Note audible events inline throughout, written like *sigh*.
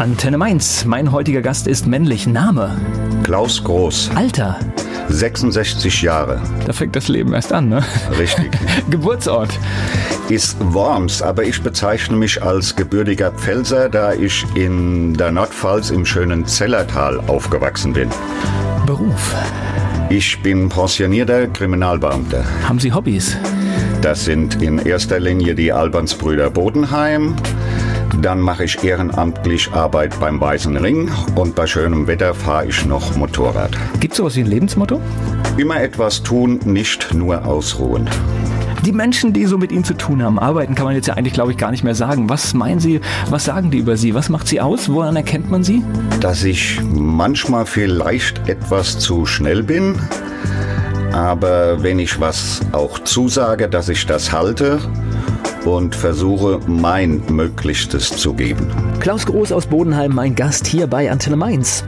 Antenne Mainz. Mein heutiger Gast ist männlich. Name? Klaus Groß. Alter? 66 Jahre. Da fängt das Leben erst an, ne? Richtig. *laughs* Geburtsort? Ist Worms, aber ich bezeichne mich als gebürtiger Pfälzer, da ich in der Nordpfalz im schönen Zellertal aufgewachsen bin. Beruf? Ich bin pensionierter Kriminalbeamter. Haben Sie Hobbys? Das sind in erster Linie die Albansbrüder Bodenheim. Dann mache ich ehrenamtlich Arbeit beim Weißen Ring und bei schönem Wetter fahre ich noch Motorrad. Gibt es sowas wie ein Lebensmotto? Immer etwas tun, nicht nur ausruhen. Die Menschen, die so mit Ihnen zu tun haben, arbeiten, kann man jetzt ja eigentlich, glaube ich, gar nicht mehr sagen. Was meinen Sie, was sagen die über Sie? Was macht Sie aus? Woran erkennt man Sie? Dass ich manchmal vielleicht etwas zu schnell bin, aber wenn ich was auch zusage, dass ich das halte und versuche, mein Möglichstes zu geben. Klaus Groß aus Bodenheim, mein Gast hier bei Antenne Mainz.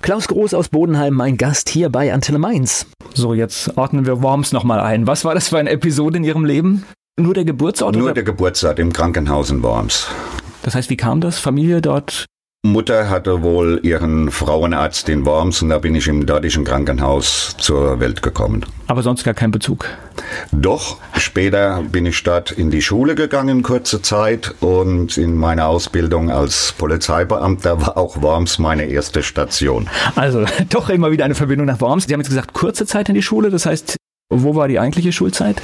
Klaus Groß aus Bodenheim, mein Gast hier bei Antenne Mainz. So, jetzt ordnen wir Worms nochmal ein. Was war das für eine Episode in Ihrem Leben? Nur der Geburtsort? Nur oder? der Geburtsort im Krankenhaus in Worms. Das heißt, wie kam das? Familie dort? Mutter hatte wohl ihren Frauenarzt in Worms und da bin ich im dortigen Krankenhaus zur Welt gekommen. Aber sonst gar kein Bezug. Doch, später bin ich dort in die Schule gegangen, kurze Zeit, und in meiner Ausbildung als Polizeibeamter war auch Worms meine erste Station. Also *laughs* doch immer wieder eine Verbindung nach Worms. Sie haben jetzt gesagt, kurze Zeit in die Schule. Das heißt, wo war die eigentliche Schulzeit?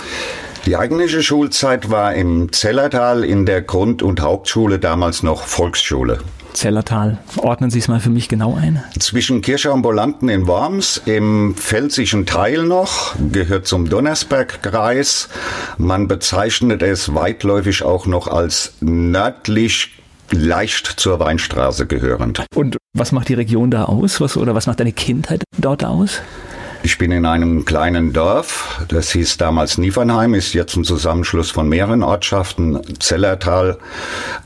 Die eigentliche Schulzeit war im Zellertal in der Grund- und Hauptschule, damals noch Volksschule. Zellertal. Ordnen Sie es mal für mich genau ein. Zwischen Kirche und Bolanten in Worms, im pfälzischen Teil noch, gehört zum Donnersbergkreis. Man bezeichnet es weitläufig auch noch als nördlich leicht zur Weinstraße gehörend. Und was macht die Region da aus? Was, oder was macht deine Kindheit dort aus? Ich bin in einem kleinen Dorf, das hieß damals Niefernheim, ist jetzt ein Zusammenschluss von mehreren Ortschaften, Zellertal,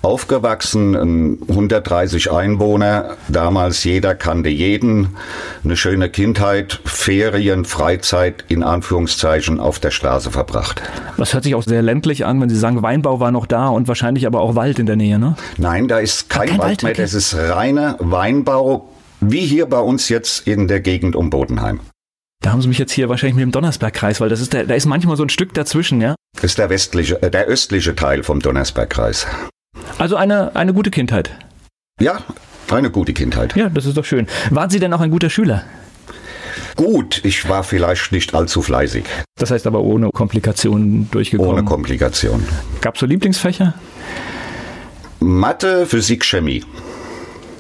aufgewachsen, 130 Einwohner, damals jeder kannte jeden, eine schöne Kindheit, Ferien, Freizeit in Anführungszeichen auf der Straße verbracht. Das hört sich auch sehr ländlich an, wenn Sie sagen, Weinbau war noch da und wahrscheinlich aber auch Wald in der Nähe, ne? Nein, da ist kein, kein Wald Wald, mehr, okay. das ist reiner Weinbau, wie hier bei uns jetzt in der Gegend um Bodenheim. Da haben Sie mich jetzt hier wahrscheinlich mit dem Donnersbergkreis, weil das ist der, da ist manchmal so ein Stück dazwischen, ja? Das ist der westliche, äh, der östliche Teil vom Donnersbergkreis. Also eine, eine gute Kindheit. Ja, eine gute Kindheit. Ja, das ist doch schön. Waren Sie denn auch ein guter Schüler? Gut, ich war vielleicht nicht allzu fleißig, Das heißt aber ohne Komplikationen durchgekommen. ohne Komplikation. Gab es so Lieblingsfächer? Mathe, Physik, Chemie.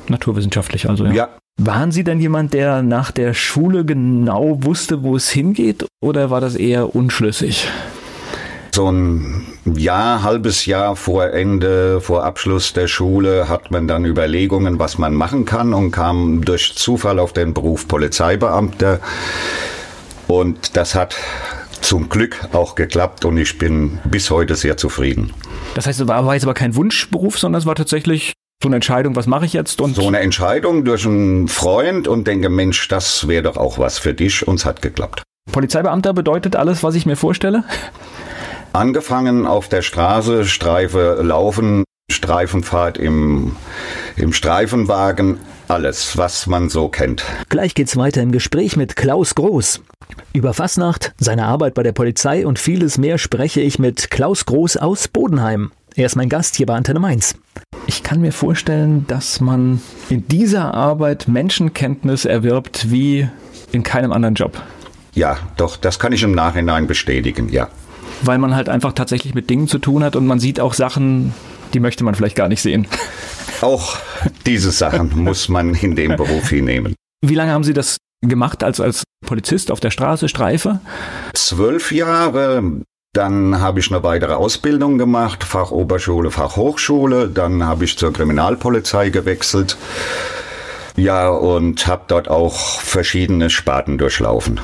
Naturwissenschaftlich also, ja. Ja, Waren Sie denn jemand, der nach der Schule genau wusste, wo es hingeht? Oder war das eher unschlüssig? so ein Jahr, halbes Jahr vor Ende, vor Abschluss der Schule hat man dann Überlegungen, was man machen kann und kam durch Zufall auf den Beruf Polizeibeamter. Und das hat zum Glück auch geklappt und ich bin bis heute sehr zufrieden. Das heißt, es war, war jetzt aber kein Wunschberuf, sondern es war tatsächlich so eine Entscheidung, was mache ich jetzt? Und So eine Entscheidung durch einen Freund und denke, Mensch, das wäre doch auch was für dich und es hat geklappt. Polizeibeamter bedeutet alles, was ich mir vorstelle? Angefangen auf der Straße, Streife laufen, Streifenfahrt im, im Streifenwagen, alles, was man so kennt. Gleich geht's weiter im Gespräch mit Klaus Groß. Über Fasnacht, seine Arbeit bei der Polizei und vieles mehr spreche ich mit Klaus Groß aus Bodenheim. Er ist mein Gast hier bei Antenne Mainz. Ich kann mir vorstellen, dass man in dieser Arbeit Menschenkenntnis erwirbt wie in keinem anderen Job. Ja, doch, das kann ich im Nachhinein bestätigen, ja. Weil man halt einfach tatsächlich mit Dingen zu tun hat und man sieht auch Sachen, die möchte man vielleicht gar nicht sehen. Auch diese Sachen muss man in dem Beruf hinnehmen. Wie lange haben Sie das gemacht als, als Polizist auf der Straße, Streife? Zwölf Jahre, dann habe ich eine weitere Ausbildung gemacht, Fachoberschule, Fachhochschule, dann habe ich zur Kriminalpolizei gewechselt. Ja, und habe dort auch verschiedene Sparten durchlaufen.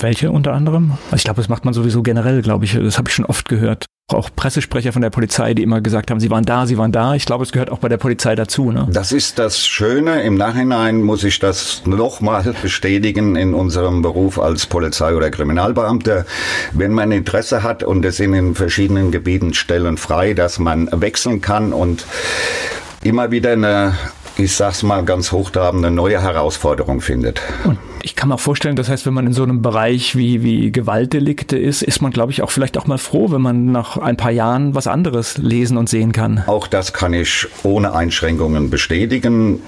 Welche unter anderem? Ich glaube, das macht man sowieso generell, glaube ich. Das habe ich schon oft gehört. Auch Pressesprecher von der Polizei, die immer gesagt haben, sie waren da, sie waren da. Ich glaube, es gehört auch bei der Polizei dazu. Ne? Das ist das Schöne. Im Nachhinein muss ich das nochmal *laughs* bestätigen in unserem Beruf als Polizei- oder Kriminalbeamter. Wenn man Interesse hat und es in den verschiedenen Gebieten Stellen frei, dass man wechseln kann und immer wieder eine ich sag's mal ganz hochtrabend, eine neue Herausforderung findet. Und ich kann mir auch vorstellen, das heißt, wenn man in so einem Bereich wie, wie Gewaltdelikte ist, ist man, glaube ich, auch vielleicht auch mal froh, wenn man nach ein paar Jahren was anderes lesen und sehen kann. Auch das kann ich ohne Einschränkungen bestätigen.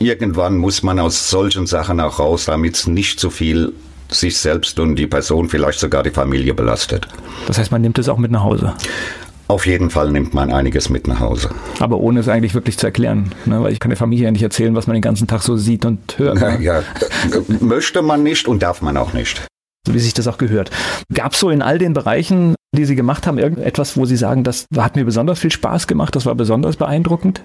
Irgendwann muss man aus solchen Sachen auch raus, damit es nicht zu viel sich selbst und die Person, vielleicht sogar die Familie belastet. Das heißt, man nimmt es auch mit nach Hause. Auf jeden Fall nimmt man einiges mit nach Hause. Aber ohne es eigentlich wirklich zu erklären, ne? weil ich kann der Familie ja nicht erzählen, was man den ganzen Tag so sieht und hört. Ne? *laughs* Ja, möchte man nicht und darf man auch nicht. So wie sich das auch gehört. Gab es so in all den Bereichen, die Sie gemacht haben, irgendetwas, wo Sie sagen, das hat mir besonders viel Spaß gemacht, das war besonders beeindruckend?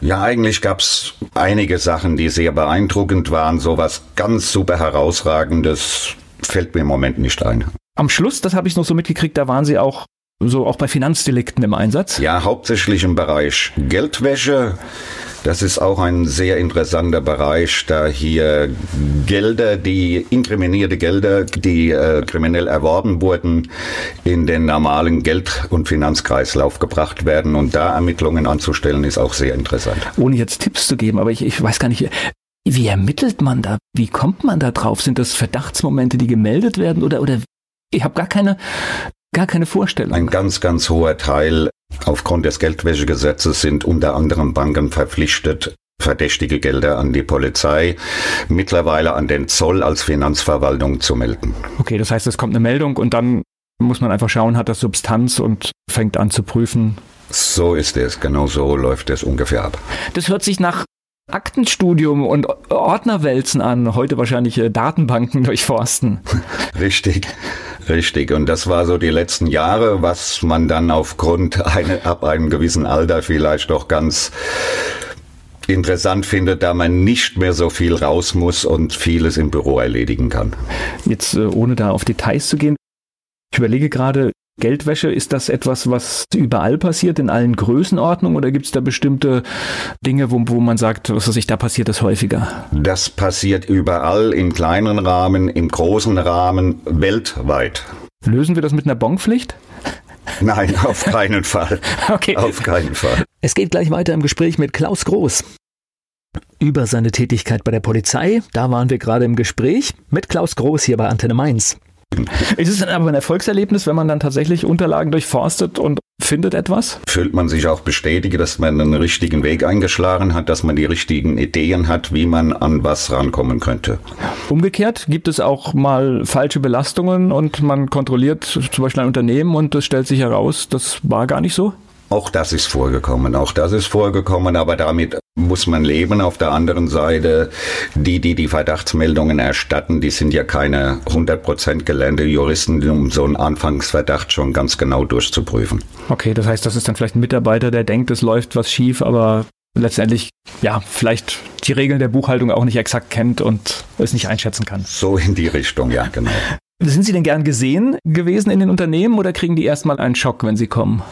Ja, eigentlich gab es einige Sachen, die sehr beeindruckend waren. So was ganz super herausragendes fällt mir im Moment nicht ein. Am Schluss, das habe ich noch so mitgekriegt, da waren Sie auch so auch bei Finanzdelikten im Einsatz? Ja, hauptsächlich im Bereich Geldwäsche. Das ist auch ein sehr interessanter Bereich, da hier Gelder, die inkriminierte Gelder, die äh, kriminell erworben wurden, in den normalen Geld- und Finanzkreislauf gebracht werden. Und da Ermittlungen anzustellen, ist auch sehr interessant. Ohne jetzt Tipps zu geben, aber ich, ich weiß gar nicht, wie ermittelt man da? Wie kommt man da drauf? Sind das Verdachtsmomente, die gemeldet werden oder, oder ich habe gar keine gar keine Vorstellung. Ein ganz, ganz hoher Teil aufgrund des Geldwäschegesetzes sind unter anderem Banken verpflichtet, verdächtige Gelder an die Polizei, mittlerweile an den Zoll als Finanzverwaltung zu melden. Okay, das heißt, es kommt eine Meldung und dann muss man einfach schauen, hat das Substanz und fängt an zu prüfen. So ist es, genau so läuft es ungefähr ab. Das hört sich nach Aktenstudium und Ordnerwälzen an, heute wahrscheinlich äh, Datenbanken *laughs* durchforsten. Richtig, richtig. Und das war so die letzten Jahre, was man dann aufgrund eine, ab einem gewissen Alter vielleicht doch ganz interessant findet, da man nicht mehr so viel raus muss und vieles im Büro erledigen kann. Jetzt äh, ohne da auf Details zu gehen, ich überlege gerade, Geldwäsche, ist das etwas, was überall passiert, in allen Größenordnungen oder gibt es da bestimmte Dinge, wo, wo man sagt, was weiß ich, da passiert das häufiger? Das passiert überall, im kleinen Rahmen, im großen Rahmen, weltweit. Lösen wir das mit einer Bonpflicht? *laughs* Nein, auf keinen Fall. *laughs* okay. Auf keinen Fall. Es geht gleich weiter im Gespräch mit Klaus Groß. Über seine Tätigkeit bei der Polizei, da waren wir gerade im Gespräch mit Klaus Groß hier bei Antenne Mainz. Ist es dann aber ein Erfolgserlebnis, wenn man dann tatsächlich Unterlagen durchforstet und findet etwas? Fühlt man sich auch bestätigt, dass man einen richtigen Weg eingeschlagen hat, dass man die richtigen Ideen hat, wie man an was rankommen könnte. Umgekehrt gibt es auch mal falsche Belastungen und man kontrolliert zum Beispiel ein Unternehmen und es stellt sich heraus, das war gar nicht so? Auch das ist vorgekommen, auch das ist vorgekommen, aber damit muss man leben. Auf der anderen Seite, die, die die Verdachtsmeldungen erstatten, die sind ja keine 100% gelernte Juristen, um so einen Anfangsverdacht schon ganz genau durchzuprüfen. Okay, das heißt, das ist dann vielleicht ein Mitarbeiter, der denkt, es läuft was schief, aber letztendlich, ja, vielleicht die Regeln der Buchhaltung auch nicht exakt kennt und es nicht einschätzen kann. So in die Richtung, ja, genau. Sind Sie denn gern gesehen gewesen in den Unternehmen oder kriegen die erstmal einen Schock, wenn Sie kommen?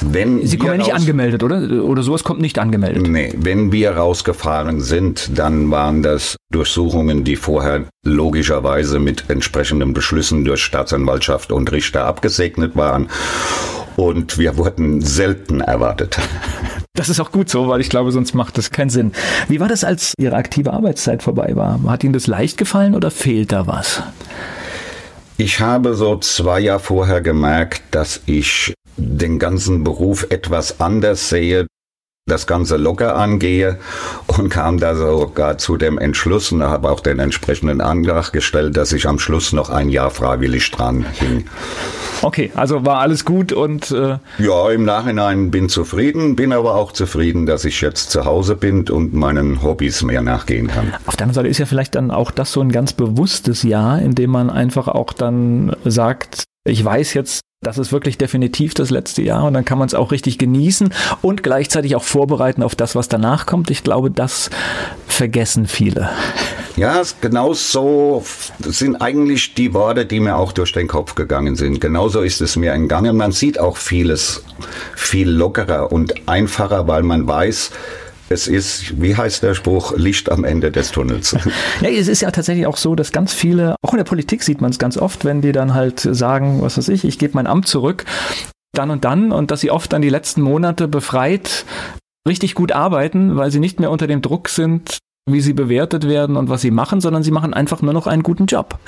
Wenn Sie kommen ja nicht angemeldet, oder? Oder sowas kommt nicht angemeldet? Nee, wenn wir rausgefahren sind, dann waren das Durchsuchungen, die vorher logischerweise mit entsprechenden Beschlüssen durch Staatsanwaltschaft und Richter abgesegnet waren. Und wir wurden selten erwartet. *laughs* Das ist auch gut so, weil ich glaube, sonst macht das keinen Sinn. Wie war das, als Ihre aktive Arbeitszeit vorbei war? Hat Ihnen das leicht gefallen oder fehlt da was? Ich habe so zwei Jahre vorher gemerkt, dass ich den ganzen Beruf etwas anders sehe, das Ganze locker angehe und kam da sogar zu dem Entschluss und habe auch den entsprechenden Antrag gestellt, dass ich am Schluss noch ein Jahr freiwillig dran hing. Okay, also war alles gut und äh ja, im Nachhinein bin zufrieden, bin aber auch zufrieden, dass ich jetzt zu Hause bin und meinen Hobbys mehr nachgehen kann. Auf der anderen Seite ist ja vielleicht dann auch das so ein ganz bewusstes Jahr, in dem man einfach auch dann sagt, Ich weiß jetzt, das ist wirklich definitiv das letzte Jahr und dann kann man es auch richtig genießen und gleichzeitig auch vorbereiten auf das, was danach kommt. Ich glaube, das vergessen viele. Ja, genau so sind eigentlich die Worte, die mir auch durch den Kopf gegangen sind. Genauso ist es mir entgangen. Man sieht auch vieles viel lockerer und einfacher, weil man weiß, es ist, wie heißt der Spruch, Licht am Ende des Tunnels. *laughs* Ja, es ist ja tatsächlich auch so, dass ganz viele, auch in der Politik sieht man es ganz oft, wenn die dann halt sagen, was weiß ich, ich gebe mein Amt zurück, dann und dann, und dass sie oft dann die letzten Monate befreit richtig gut arbeiten, weil sie nicht mehr unter dem Druck sind, wie sie bewertet werden und was sie machen, sondern sie machen einfach nur noch einen guten Job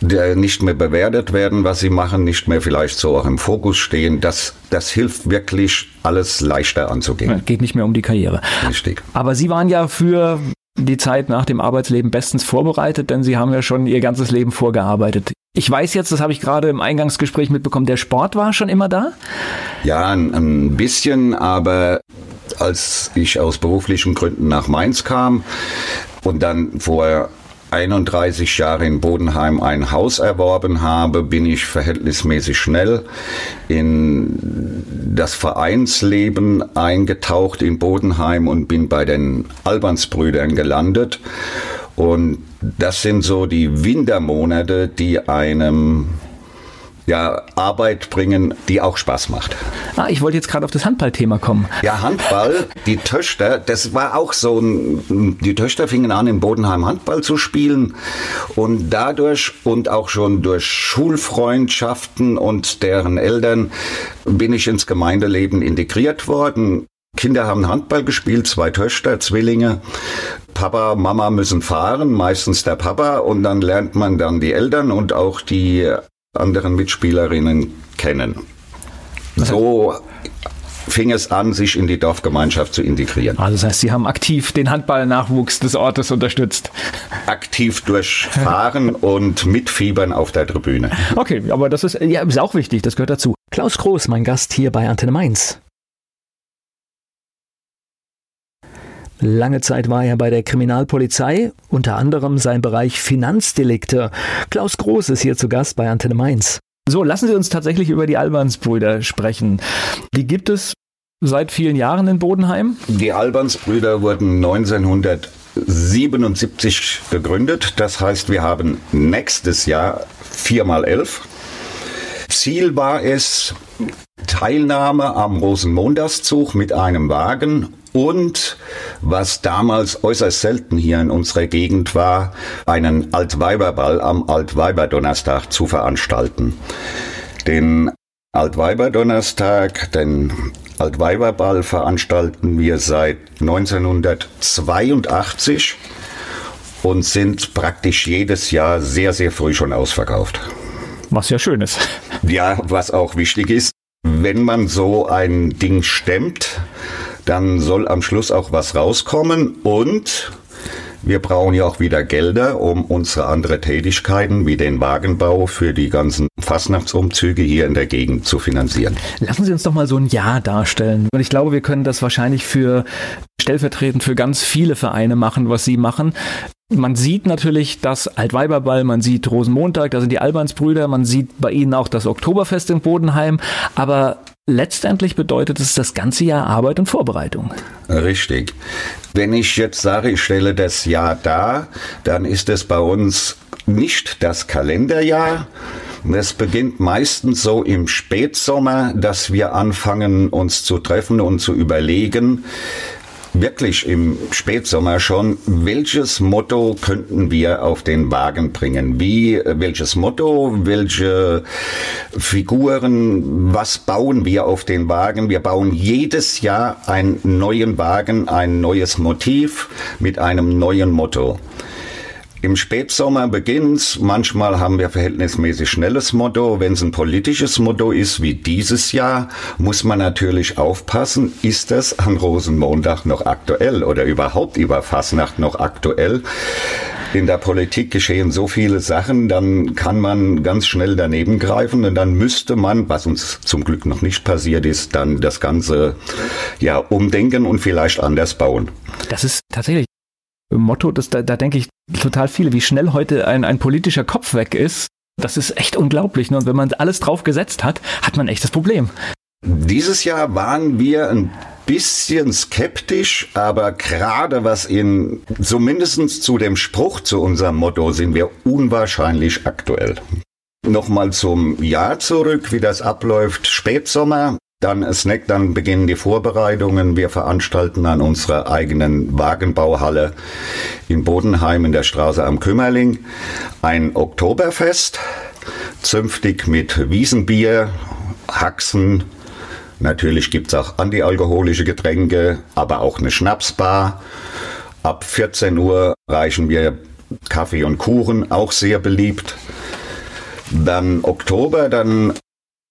nicht mehr bewertet werden, was sie machen, nicht mehr vielleicht so auch im Fokus stehen. Das, das hilft wirklich, alles leichter anzugehen. Ja, geht nicht mehr um die Karriere. Richtig. Aber Sie waren ja für die Zeit nach dem Arbeitsleben bestens vorbereitet, denn Sie haben ja schon Ihr ganzes Leben vorgearbeitet. Ich weiß jetzt, das habe ich gerade im Eingangsgespräch mitbekommen, der Sport war schon immer da? Ja, ein, ein bisschen, aber als ich aus beruflichen Gründen nach Mainz kam und dann vorher 31 Jahre in Bodenheim ein Haus erworben habe, bin ich verhältnismäßig schnell in das Vereinsleben eingetaucht in Bodenheim und bin bei den Albansbrüdern gelandet. Und das sind so die Wintermonate, die einem ja, Arbeit bringen, die auch Spaß macht. Ah, ich wollte jetzt gerade auf das Handballthema kommen. Ja, Handball, die Töchter, das war auch so ein, die Töchter fingen an, in Bodenheim Handball zu spielen und dadurch und auch schon durch Schulfreundschaften und deren Eltern bin ich ins Gemeindeleben integriert worden. Kinder haben Handball gespielt, zwei Töchter, Zwillinge. Papa, Mama müssen fahren, meistens der Papa, und dann lernt man dann die Eltern und auch die anderen Mitspielerinnen kennen. So fing es an, sich in die Dorfgemeinschaft zu integrieren. Also das heißt, Sie haben aktiv den Handballnachwuchs des Ortes unterstützt. Aktiv durchfahren *laughs* und mitfiebern auf der Tribüne. Okay, aber das ist, ja, ist auch wichtig, das gehört dazu. Klaus Groß, mein Gast hier bei Antenne Mainz. Lange Zeit war er bei der Kriminalpolizei, unter anderem sein Bereich Finanzdelikte. Klaus Groß ist hier zu Gast bei Antenne Mainz. So, lassen Sie uns tatsächlich über die Albansbrüder sprechen. Die gibt es seit vielen Jahren in Bodenheim? Die Albansbrüder wurden 1977 gegründet. Das heißt, wir haben nächstes Jahr viermal elf. Ziel war es, Teilnahme am Rosenmontagszug mit einem Wagen und was damals äußerst selten hier in unserer Gegend war, einen Altweiberball am Altweiberdonnerstag zu veranstalten. Den Altweiberdonnerstag, den Altweiberball veranstalten wir seit 1982 und sind praktisch jedes Jahr sehr, sehr früh schon ausverkauft. Was ja schön ist. Ja, was auch wichtig ist, wenn man so ein Ding stemmt, dann soll am Schluss auch was rauskommen und wir brauchen ja auch wieder Gelder, um unsere andere Tätigkeiten wie den Wagenbau für die ganzen Fastnachtsumzüge hier in der Gegend zu finanzieren. Lassen Sie uns doch mal so ein Jahr darstellen. Und ich glaube, wir können das wahrscheinlich für stellvertretend für ganz viele Vereine machen, was Sie machen. Man sieht natürlich das Altweiberball, man sieht Rosenmontag, da sind die Albansbrüder, man sieht bei ihnen auch das Oktoberfest in Bodenheim, aber letztendlich bedeutet es das ganze Jahr Arbeit und Vorbereitung. Richtig. Wenn ich jetzt sage, ich stelle das Jahr dar, dann ist es bei uns nicht das Kalenderjahr. Es beginnt meistens so im Spätsommer, dass wir anfangen, uns zu treffen und zu überlegen, wirklich im Spätsommer schon, welches Motto könnten wir auf den Wagen bringen? Wie, welches Motto, welche Figuren, was bauen wir auf den Wagen? Wir bauen jedes Jahr einen neuen Wagen, ein neues Motiv mit einem neuen Motto. Im Spätsommer beginnt's. Manchmal haben wir verhältnismäßig schnelles Motto. Wenn es ein politisches Motto ist, wie dieses Jahr, muss man natürlich aufpassen, ist das an Rosenmontag noch aktuell oder überhaupt über Fasnacht noch aktuell? In der Politik geschehen so viele Sachen, dann kann man ganz schnell daneben greifen und dann müsste man, was uns zum Glück noch nicht passiert ist, dann das Ganze ja umdenken und vielleicht anders bauen. Das ist tatsächlich Motto, das, da, da denke ich total viele, wie schnell heute ein, ein politischer Kopf weg ist. Das ist echt unglaublich. Ne? Und wenn man alles drauf gesetzt hat, hat man echt das Problem. Dieses Jahr waren wir ein bisschen skeptisch, aber gerade was in, zumindest zu dem Spruch zu unserem Motto, sind wir unwahrscheinlich aktuell. Nochmal zum Jahr zurück, wie das abläuft. Spätsommer, dann Snack, dann beginnen die Vorbereitungen. Wir veranstalten an unserer eigenen Wagenbauhalle in Bodenheim in der Straße am Kümmerling ein Oktoberfest, zünftig mit Wiesenbier, Haxen, Natürlich gibt's auch antialkoholische Getränke, aber auch eine Schnapsbar. Ab 14 Uhr reichen wir Kaffee und Kuchen, auch sehr beliebt. Dann Oktober, dann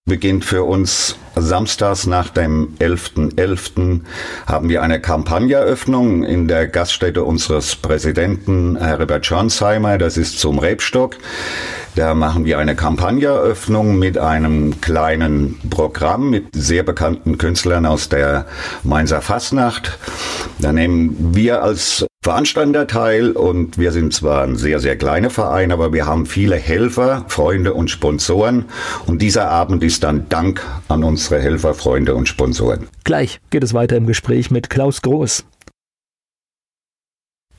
beginnt für uns samstags nach dem 11.11. .11. haben wir eine Kampagneeröffnung in der Gaststätte unseres Präsidenten Herbert Schornsheimer. Das ist zum Rebstock. Da machen wir eine Kampagneeröffnung mit einem kleinen Programm mit sehr bekannten Künstlern aus der Mainzer Fastnacht. Da nehmen wir als Veranstalter teil und wir sind zwar ein sehr, sehr kleiner Verein, aber wir haben viele Helfer, Freunde und Sponsoren und dieser Abend ist dann Dank an unsere Helfer, Freunde und Sponsoren. Gleich geht es weiter im Gespräch mit Klaus Groß.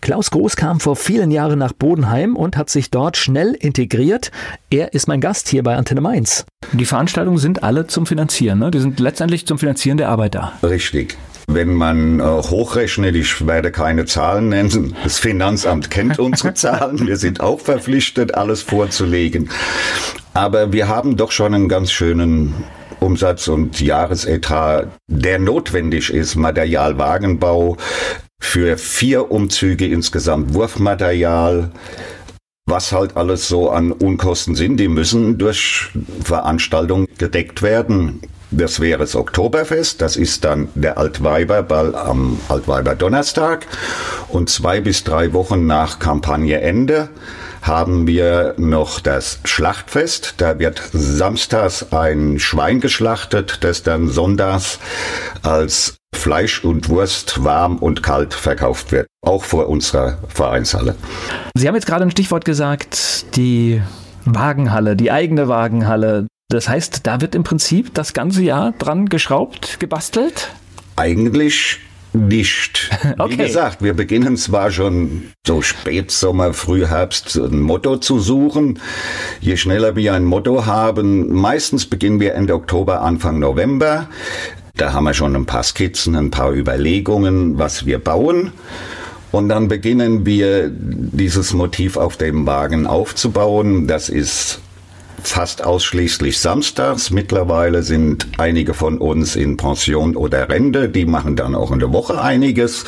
Klaus Groß kam vor vielen Jahren nach Bodenheim und hat sich dort schnell integriert. Er ist mein Gast hier bei Antenne Mainz. Die Veranstaltungen sind alle zum Finanzieren, ne? Die sind letztendlich zum Finanzieren der Arbeit da. Richtig. Wenn man äh, hochrechnet, ich werde keine Zahlen nennen, das Finanzamt kennt *laughs* unsere Zahlen, wir sind auch verpflichtet, alles vorzulegen. Aber wir haben doch schon einen ganz schönen Umsatz und Jahresetat, der notwendig ist, Materialwagenbau, für vier Umzüge insgesamt Wurfmaterial, was halt alles so an Unkosten sind, die müssen durch Veranstaltungen gedeckt werden. Das wäre das Oktoberfest, das ist dann der Altweiberball am Altweiber Donnerstag und zwei bis drei Wochen nach Kampagneende haben wir noch das Schlachtfest. Da wird samstags ein Schwein geschlachtet, das dann sonntags als Fleisch und Wurst warm und kalt verkauft wird, auch vor unserer Vereinshalle. Sie haben jetzt gerade ein Stichwort gesagt, die Wagenhalle, die eigene Wagenhalle. Das heißt, da wird im Prinzip das ganze Jahr dran geschraubt, gebastelt? Eigentlich nicht. Okay. Wie gesagt, wir beginnen zwar schon so Spätsommer, Frühherbst ein Motto zu suchen. Je schneller wir ein Motto haben, meistens beginnen wir Ende Oktober, Anfang November. Da haben wir schon ein paar Skizzen, ein paar Überlegungen, was wir bauen. Und dann beginnen wir dieses Motiv auf dem Wagen aufzubauen. Das ist fast ausschließlich samstags. Mittlerweile sind einige von uns in Pension oder Rente. Die machen dann auch in der Woche einiges.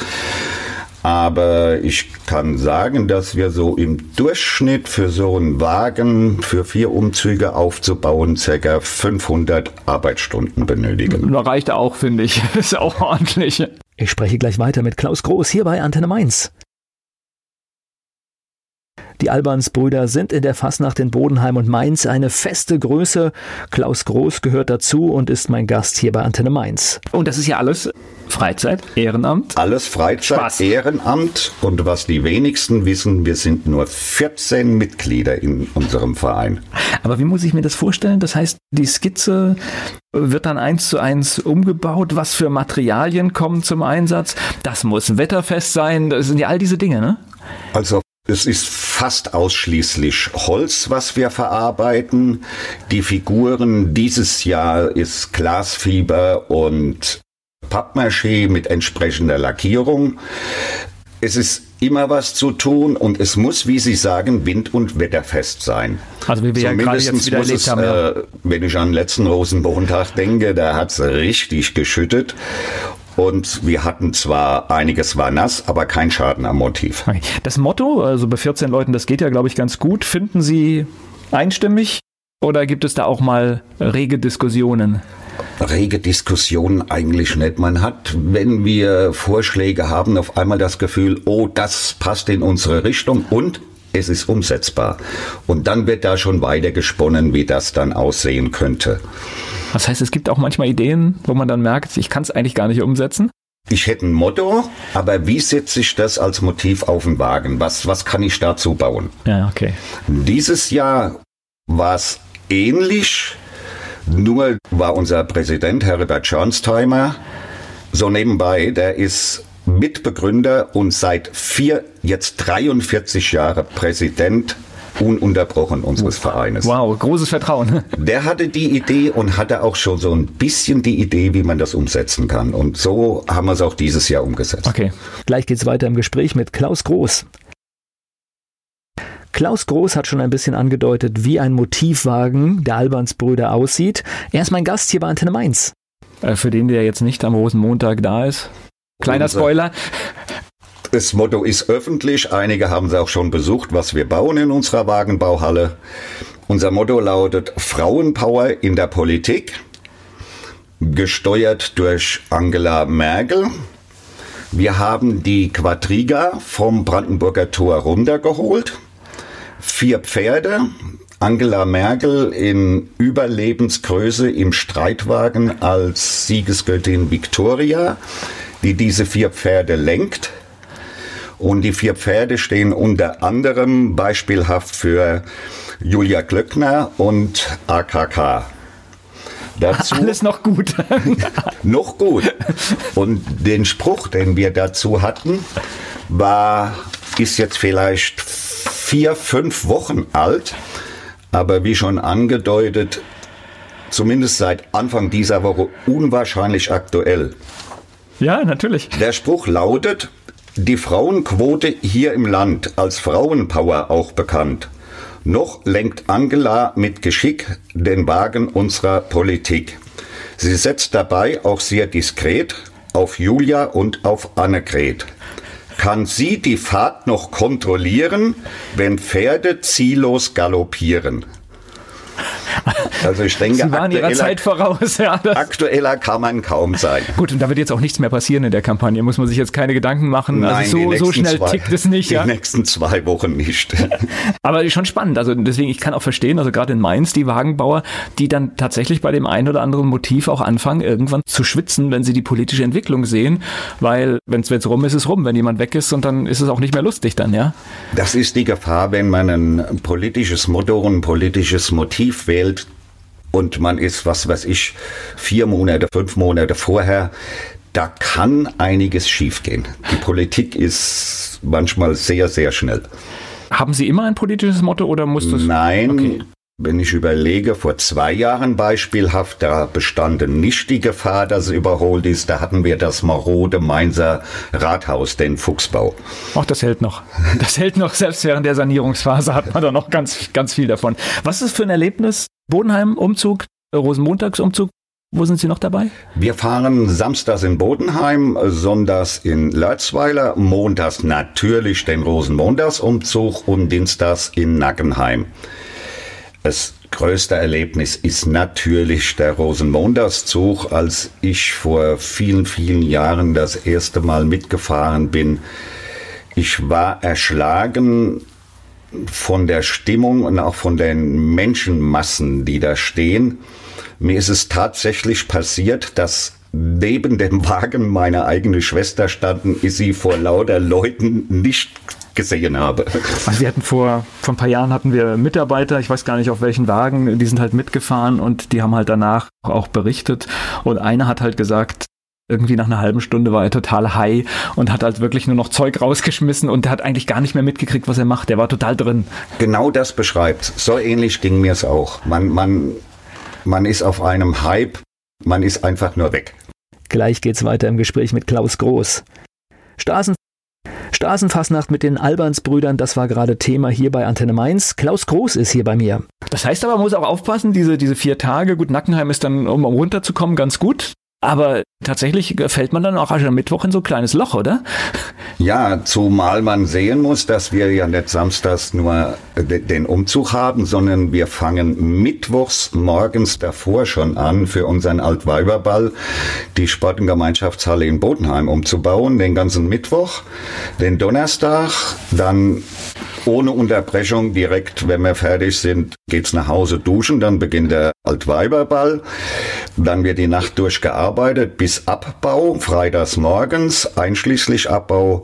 Aber ich kann sagen, dass wir so im Durchschnitt für so einen Wagen für vier Umzüge aufzubauen ca. 500 Arbeitsstunden benötigen. Das reicht auch, finde ich. *laughs* Ist auch ordentlich. Ich spreche gleich weiter mit Klaus Groß hier bei Antenne Mainz. Die Albansbrüder sind in der Fasnacht in Bodenheim und Mainz eine feste Größe. Klaus Groß gehört dazu und ist mein Gast hier bei Antenne Mainz. Und das ist ja alles Freizeit, Ehrenamt? Alles Freizeit, Spaß. Ehrenamt. Und was die wenigsten wissen, wir sind nur 14 Mitglieder in unserem Verein. Aber wie muss ich mir das vorstellen? Das heißt, die Skizze wird dann eins zu eins umgebaut. Was für Materialien kommen zum Einsatz? Das muss wetterfest sein. Das sind ja all diese Dinge, ne? Also es ist fast ausschließlich Holz, was wir verarbeiten. Die Figuren dieses Jahr ist Glasfieber und Pappmaché mit entsprechender Lackierung. Es ist immer was zu tun und es muss, wie Sie sagen, wind- und wetterfest sein. Also wie wir ja gerade jetzt wieder erlebt es, haben. Ja. Äh, wenn ich an den letzten Rosenmontag denke, da hat es richtig geschüttet. Und wir hatten zwar einiges war nass, aber kein Schaden am Motiv. Das Motto, also bei 14 Leuten, das geht ja, glaube ich, ganz gut. Finden Sie einstimmig oder gibt es da auch mal rege Diskussionen? Rege Diskussionen eigentlich nicht. Man hat, wenn wir Vorschläge haben, auf einmal das Gefühl, oh, das passt in unsere Richtung und es ist umsetzbar. Und dann wird da schon weiter gesponnen, wie das dann aussehen könnte. Das heißt, es gibt auch manchmal Ideen, wo man dann merkt, ich kann es eigentlich gar nicht umsetzen. Ich hätte ein Motto, aber wie setze ich das als Motiv auf den Wagen? Was, was kann ich dazu bauen? Ja, okay. Dieses Jahr war es ähnlich, nur war unser Präsident Herbert Schornsteimer so nebenbei, der ist Mitbegründer und seit vier, jetzt 43 Jahre Präsident ununterbrochen unseres Vereines. Wow, großes Vertrauen. *laughs* Der hatte die Idee und hatte auch schon so ein bisschen die Idee, wie man das umsetzen kann. Und so haben wir es auch dieses Jahr umgesetzt. Okay. Gleich geht's weiter im Gespräch mit Klaus Groß. Klaus Groß hat schon ein bisschen angedeutet, wie ein Motivwagen der Albansbrüder aussieht. Er ist mein Gast hier bei Antenne Mainz. Äh, für den, der jetzt nicht am Rosenmontag da ist. Kleiner Spoiler. Das Motto ist öffentlich. Einige haben es auch schon besucht, was wir bauen in unserer Wagenbauhalle. Unser Motto lautet Frauenpower in der Politik, gesteuert durch Angela Merkel. Wir haben die Quadriga vom Brandenburger Tor runtergeholt. Vier Pferde, Angela Merkel in Überlebensgröße im Streitwagen als Siegesgöttin Victoria, die diese vier Pferde lenkt. Und die vier Pferde stehen unter anderem beispielhaft für Julia Glöckner und AKK. Dazu, *laughs* Alles noch gut. *laughs* noch gut. Und den Spruch, den wir dazu hatten, war, ist jetzt vielleicht vier, fünf Wochen alt, aber wie schon angedeutet, zumindest seit Anfang dieser Woche unwahrscheinlich aktuell. Ja, natürlich. Der Spruch lautet, die Frauenquote hier im Land, als Frauenpower auch bekannt, noch lenkt Angela mit Geschick den Wagen unserer Politik. Sie setzt dabei auch sehr diskret auf Julia und auf Annegret. Kann sie die Fahrt noch kontrollieren, wenn Pferde ziellos galoppieren? Also ich denke, Sie waren ihrer Zeit voraus. *laughs* Ja, aktueller kann man kaum sein. Gut, und da wird jetzt auch nichts mehr passieren in der Kampagne. Muss man sich jetzt keine Gedanken machen. Also Nein, also so, so schnell zwei, tickt es nicht. Die ja? nächsten zwei Wochen nicht. *laughs* Aber schon spannend. Also deswegen, ich kann auch verstehen, also gerade in Mainz, die Wagenbauer, die dann tatsächlich bei dem einen oder anderen Motiv auch anfangen, irgendwann zu schwitzen, wenn sie die politische Entwicklung sehen. Weil, wenn es rum ist, ist es rum. Wenn jemand weg ist und dann ist es auch nicht mehr lustig dann, ja? Das ist die Gefahr, wenn man ein politisches Motto, ein politisches Motiv wählt, und man ist, was weiß ich, vier Monate, fünf Monate vorher, da kann einiges schiefgehen. Die Politik ist manchmal sehr, sehr schnell. Haben Sie immer ein politisches Motto oder muss das? Nein. Okay. Wenn ich überlege, vor zwei Jahren beispielhaft, da bestand nicht die Gefahr, dass es überholt ist. Da hatten wir das marode Mainzer Rathaus, den Fuchsbau. Ach, das hält noch. Das hält noch. Selbst während der Sanierungsphase hat man da noch ganz, ganz viel davon. Was ist für ein Erlebnis? Bodenheim-Umzug, Rosenmontagsumzug. Wo sind Sie noch dabei? Wir fahren samstags in Bodenheim, sonntags in Lötzweiler, montags natürlich den Rosenmontagsumzug und dienstags in Nackenheim. Das größte Erlebnis ist natürlich der Rosenmontagszug, als ich vor vielen, vielen Jahren das erste Mal mitgefahren bin. Ich war erschlagen von der Stimmung und auch von den Menschenmassen, die da stehen. Mir ist es tatsächlich passiert, dass neben dem Wagen meine eigene Schwester standen, ist sie vor lauter Leuten nicht gesehen habe. *laughs* Also wir hatten vor, vor ein paar Jahren hatten wir Mitarbeiter, ich weiß gar nicht auf welchen Wagen, die sind halt mitgefahren und die haben halt danach auch berichtet und einer hat halt gesagt, irgendwie nach einer halben Stunde war er total high und hat halt wirklich nur noch Zeug rausgeschmissen und der hat eigentlich gar nicht mehr mitgekriegt, was er macht. Der war total drin. Genau das beschreibt. So ähnlich ging mir es auch. Man, man, man ist auf einem Hype, man ist einfach nur weg. Gleich geht's weiter im Gespräch mit Klaus Groß. Straßen Straßenfassnacht mit den Albansbrüdern, das war gerade Thema hier bei Antenne Mainz. Klaus Groß ist hier bei mir. Das heißt aber, man muss auch aufpassen, diese, diese vier Tage, gut, Nackenheim ist dann, um runterzukommen, ganz gut. Aber tatsächlich fällt man dann auch am Mittwoch in so ein kleines Loch, oder? Ja, zumal man sehen muss, dass wir ja nicht samstags nur den Umzug haben, sondern wir fangen mittwochs morgens davor schon an, für unseren Altweiberball die Sport- und Gemeinschaftshalle in Bodenheim umzubauen, den ganzen Mittwoch, den Donnerstag, dann ohne Unterbrechung direkt, wenn wir fertig sind, geht's nach Hause duschen, dann beginnt der Altweiberball, dann wird die Nacht durchgearbeitet bis Abbau, freitags morgens, einschließlich Abbau.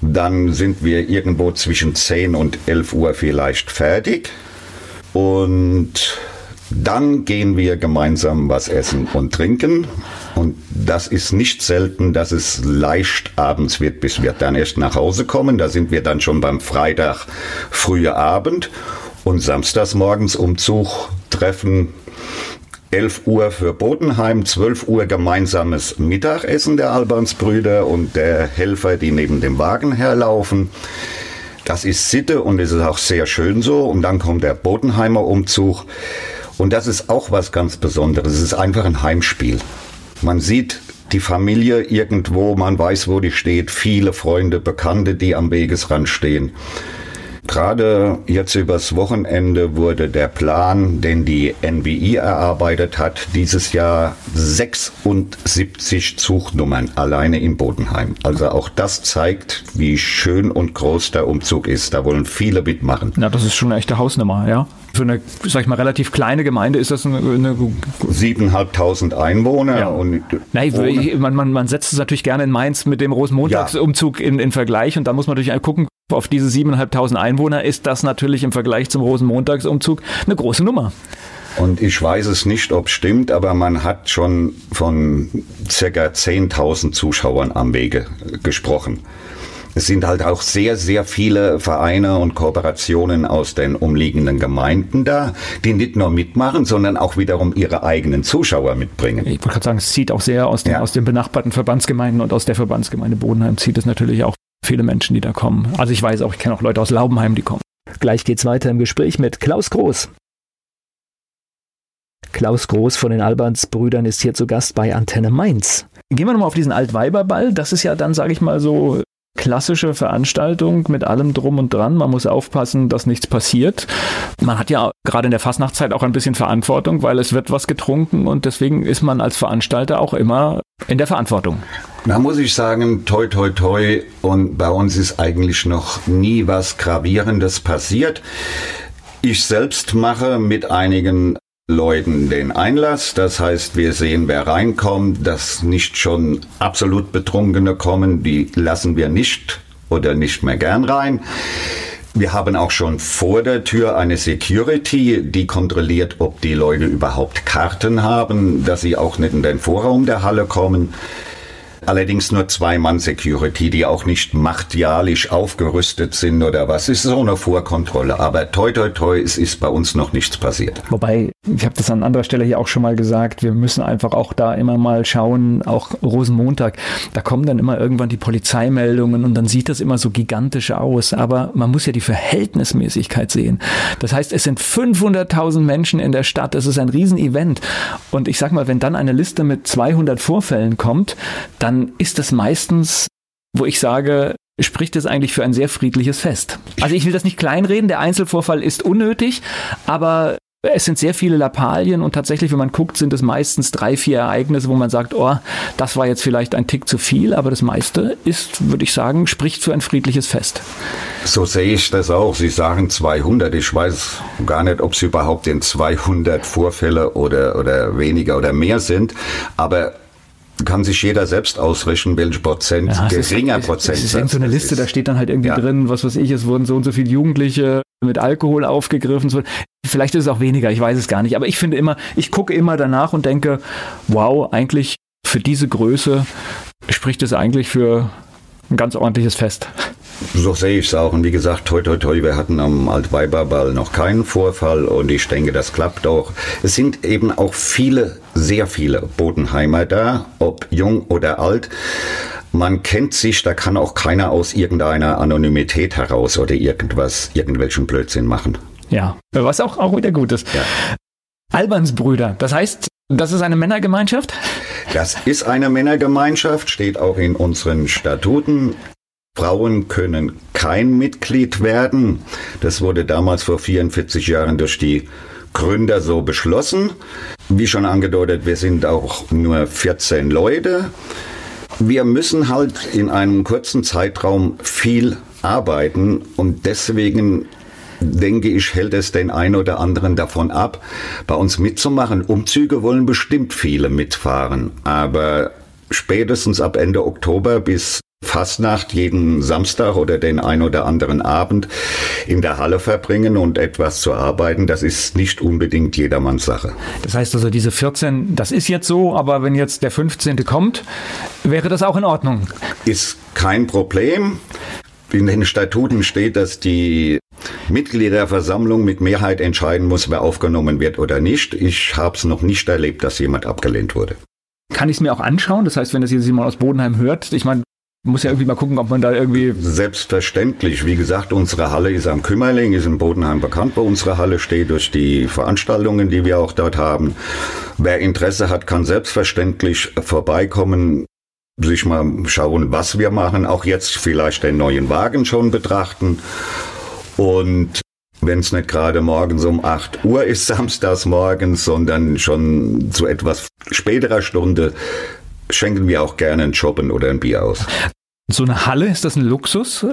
Dann sind wir irgendwo zwischen 10 und 11 Uhr vielleicht fertig. Und dann gehen wir gemeinsam was essen und trinken. Und das ist nicht selten, dass es leicht abends wird, bis wir dann erst nach Hause kommen. Da sind wir dann schon beim Freitag frühe Abend und samstags morgens Umzug treffen 11 Uhr für Bodenheim, 12 Uhr gemeinsames Mittagessen der Albansbrüder und der Helfer, die neben dem Wagen herlaufen. Das ist Sitte und es ist auch sehr schön so. Und dann kommt der Bodenheimer Umzug. Und das ist auch was ganz Besonderes. Es ist einfach ein Heimspiel. Man sieht die Familie irgendwo, man weiß, wo die steht, viele Freunde, Bekannte, die am Wegesrand stehen. Gerade jetzt übers Wochenende wurde der Plan, den die NBI erarbeitet hat, dieses Jahr 76 Zugnummern alleine in Bodenheim. Also auch das zeigt, wie schön und groß der Umzug ist. Da wollen viele mitmachen. Ja, das ist schon eine echte Hausnummer, ja. Für eine, sag ich mal, relativ kleine Gemeinde ist das eine... eine 7.500 Einwohner. Ja. Und Nein, man, man, man setzt es natürlich gerne in Mainz mit dem Rosenmontagsumzug ja. in, in Vergleich und da muss man natürlich gucken, auf diese 7.500 Einwohner ist das natürlich im Vergleich zum Rosenmontagsumzug eine große Nummer. Und ich weiß es nicht, ob es stimmt, aber man hat schon von circa 10.000 Zuschauern am Wege gesprochen. Es sind halt auch sehr, sehr viele Vereine und Kooperationen aus den umliegenden Gemeinden da, die nicht nur mitmachen, sondern auch wiederum ihre eigenen Zuschauer mitbringen. Ich wollte gerade sagen, es zieht auch sehr aus den, ja. aus den benachbarten Verbandsgemeinden und aus der Verbandsgemeinde Bodenheim zieht es natürlich auch viele Menschen, die da kommen. Also ich weiß auch, ich kenne auch Leute aus Laubenheim, die kommen. Gleich geht's weiter im Gespräch mit Klaus Groß. Klaus Groß von den Albans-Brüdern ist hier zu Gast bei Antenne Mainz. Gehen wir nochmal auf diesen Altweiberball. Das ist ja dann, sage ich mal so, klassische Veranstaltung mit allem drum und dran. Man muss aufpassen, dass nichts passiert. Man hat ja gerade in der Fastnachtzeit auch ein bisschen Verantwortung, weil es wird was getrunken und deswegen ist man als Veranstalter auch immer in der Verantwortung. Da muss ich sagen, toi, toi, toi. Und bei uns ist eigentlich noch nie was Gravierendes passiert. Ich selbst mache mit einigen Leuten den Einlass. Das heißt, wir sehen, wer reinkommt, dass nicht schon absolut Betrunkene kommen. Die lassen wir nicht oder nicht mehr gern rein. Wir haben auch schon vor der Tür eine Security, die kontrolliert, ob die Leute überhaupt Karten haben, dass sie auch nicht in den Vorraum der Halle kommen. Allerdings nur zwei Mann Security, die auch nicht martialisch aufgerüstet sind oder was. Es ist so eine Vorkontrolle. Aber toi toi toi, es ist bei uns noch nichts passiert. Wobei, ich habe das an anderer Stelle hier auch schon mal gesagt, wir müssen einfach auch da immer mal schauen, auch Rosenmontag, da kommen dann immer irgendwann die Polizeimeldungen und dann sieht das immer so gigantisch aus. Aber man muss ja die Verhältnismäßigkeit sehen. Das heißt, es sind 500.000 Menschen in der Stadt. Es ist ein Riesenevent. Und ich sag mal, wenn dann eine Liste mit 200 Vorfällen kommt, dann ist es meistens, wo ich sage, spricht es eigentlich für ein sehr friedliches Fest. Also ich will das nicht kleinreden, der Einzelvorfall ist unnötig, aber es sind sehr viele Lappalien und tatsächlich, wenn man guckt, sind es meistens drei, vier Ereignisse, wo man sagt, oh, das war jetzt vielleicht ein Tick zu viel, aber das meiste ist, würde ich sagen, spricht für ein friedliches Fest. So sehe ich das auch. Sie sagen 200. Ich weiß gar nicht, ob es überhaupt in 200 Vorfälle oder, oder weniger oder mehr sind, aber kann sich jeder selbst ausrechnen, welchen Prozent, ja, geringer Prozent. Es ist so eine Liste, ist. da steht dann halt irgendwie ja. drin, was weiß ich, es wurden so und so viele Jugendliche mit Alkohol aufgegriffen. Vielleicht ist es auch weniger, ich weiß es gar nicht. Aber ich finde immer, ich gucke immer danach und denke, wow, eigentlich für diese Größe spricht es eigentlich für ein ganz ordentliches Fest. So sehe ich es auch. Und wie gesagt, toi, toi, toi, wir hatten am Altweiberball noch keinen Vorfall und ich denke, das klappt auch. Es sind eben auch viele, sehr viele Bodenheimer da, ob jung oder alt. Man kennt sich, da kann auch keiner aus irgendeiner Anonymität heraus oder irgendwas, irgendwelchen Blödsinn machen. Ja, was auch, auch wieder gut ist. Ja. Albansbrüder, das heißt, das ist eine Männergemeinschaft? Das ist eine Männergemeinschaft, steht auch in unseren Statuten. Frauen können kein Mitglied werden. Das wurde damals vor 44 Jahren durch die Gründer so beschlossen. Wie schon angedeutet, wir sind auch nur 14 Leute. Wir müssen halt in einem kurzen Zeitraum viel arbeiten und deswegen denke ich, hält es den einen oder anderen davon ab, bei uns mitzumachen. Umzüge wollen bestimmt viele mitfahren, aber spätestens ab Ende Oktober bis Fastnacht jeden Samstag oder den ein oder anderen Abend in der Halle verbringen und etwas zu arbeiten, das ist nicht unbedingt jedermanns Sache. Das heißt also, diese 14, das ist jetzt so, aber wenn jetzt der 15. kommt, wäre das auch in Ordnung? Ist kein Problem. In den Statuten steht, dass die Mitgliederversammlung mit Mehrheit entscheiden muss, wer aufgenommen wird oder nicht. Ich habe es noch nicht erlebt, dass jemand abgelehnt wurde. Kann ich es mir auch anschauen? Das heißt, wenn das jetzt jemand aus Bodenheim hört, ich meine, muss ja irgendwie mal gucken, ob man da irgendwie. Selbstverständlich. Wie gesagt, unsere Halle ist am Kümmerling, ist in Bodenheim bekannt, wo unsere Halle steht, durch die Veranstaltungen, die wir auch dort haben. Wer Interesse hat, kann selbstverständlich vorbeikommen, sich mal schauen, was wir machen. Auch jetzt vielleicht den neuen Wagen schon betrachten. Und wenn es nicht gerade morgens um 8 Uhr ist, *laughs* samstags morgens, sondern schon zu etwas späterer Stunde, schenken wir auch gerne ein Shoppen oder ein Bier aus. So eine Halle, ist das ein Luxus?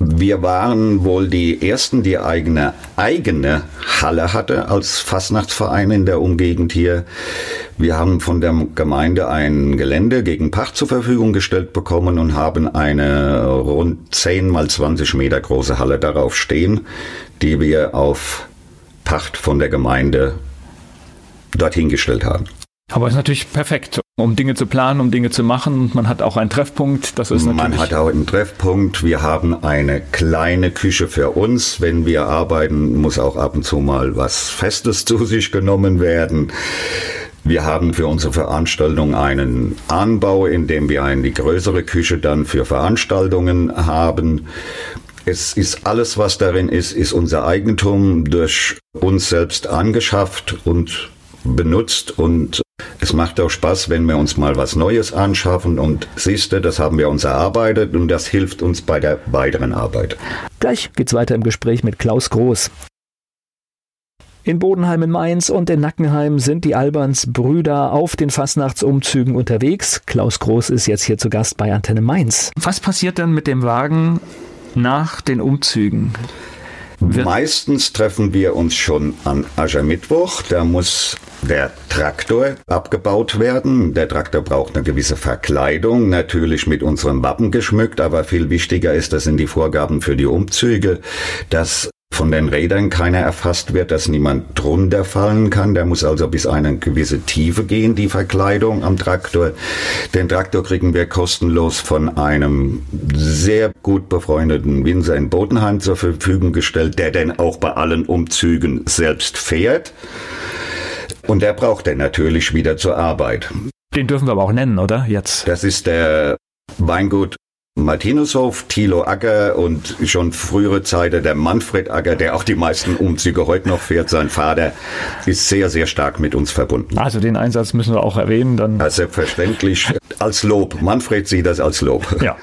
Wir waren wohl die ersten, die eigene eigene Halle hatte als Fastnachtsverein in der Umgegend hier. Wir haben von der Gemeinde ein Gelände gegen Pacht zur Verfügung gestellt bekommen und haben eine rund 10 mal 20 Meter große Halle darauf stehen, die wir auf Pacht von der Gemeinde dorthin gestellt haben. Aber es ist natürlich perfekt, um Dinge zu planen, um Dinge zu machen. Man hat auch einen Treffpunkt. Das ist natürlich Man hat auch einen Treffpunkt. Wir haben eine kleine Küche für uns. Wenn wir arbeiten, muss auch ab und zu mal was Festes zu sich genommen werden. Wir haben für unsere Veranstaltung einen Anbau, in dem wir eine größere Küche dann für Veranstaltungen haben. Es ist alles, was darin ist, ist unser Eigentum durch uns selbst angeschafft und benutzt und es macht auch Spaß, wenn wir uns mal was Neues anschaffen und siehst du, das haben wir uns erarbeitet und das hilft uns bei der weiteren Arbeit. Gleich geht's weiter im Gespräch mit Klaus Groß. In Bodenheim in Mainz und in Nackenheim sind die Alberns Brüder auf den Fastnachtsumzügen unterwegs. Klaus Groß ist jetzt hier zu Gast bei Antenne Mainz. Was passiert denn mit dem Wagen nach den Umzügen? Meistens treffen wir uns schon an Aschermittwoch. Da muss der Traktor abgebaut werden. Der Traktor braucht eine gewisse Verkleidung, natürlich mit unserem Wappen geschmückt, aber viel wichtiger ist, das sind die Vorgaben für die Umzüge, dass von den Rädern keiner erfasst wird, dass niemand drunter fallen kann. Der muss also bis eine gewisse Tiefe gehen, die Verkleidung am Traktor. Den Traktor kriegen wir kostenlos von einem sehr gut befreundeten Winzer in Bodenheim zur Verfügung gestellt, der denn auch bei allen Umzügen selbst fährt. Und der braucht er natürlich wieder zur Arbeit. Den dürfen wir aber auch nennen, oder? Jetzt. Das ist der Weingut Martinushof, Thilo Acker und schon frühere Zeiten der Manfred Acker, der auch die meisten Umzüge heute noch fährt. Sein Vater ist sehr, sehr stark mit uns verbunden. Also den Einsatz müssen wir auch erwähnen. Dann ja, selbstverständlich als Lob. Manfred sieht das als Lob. Ja.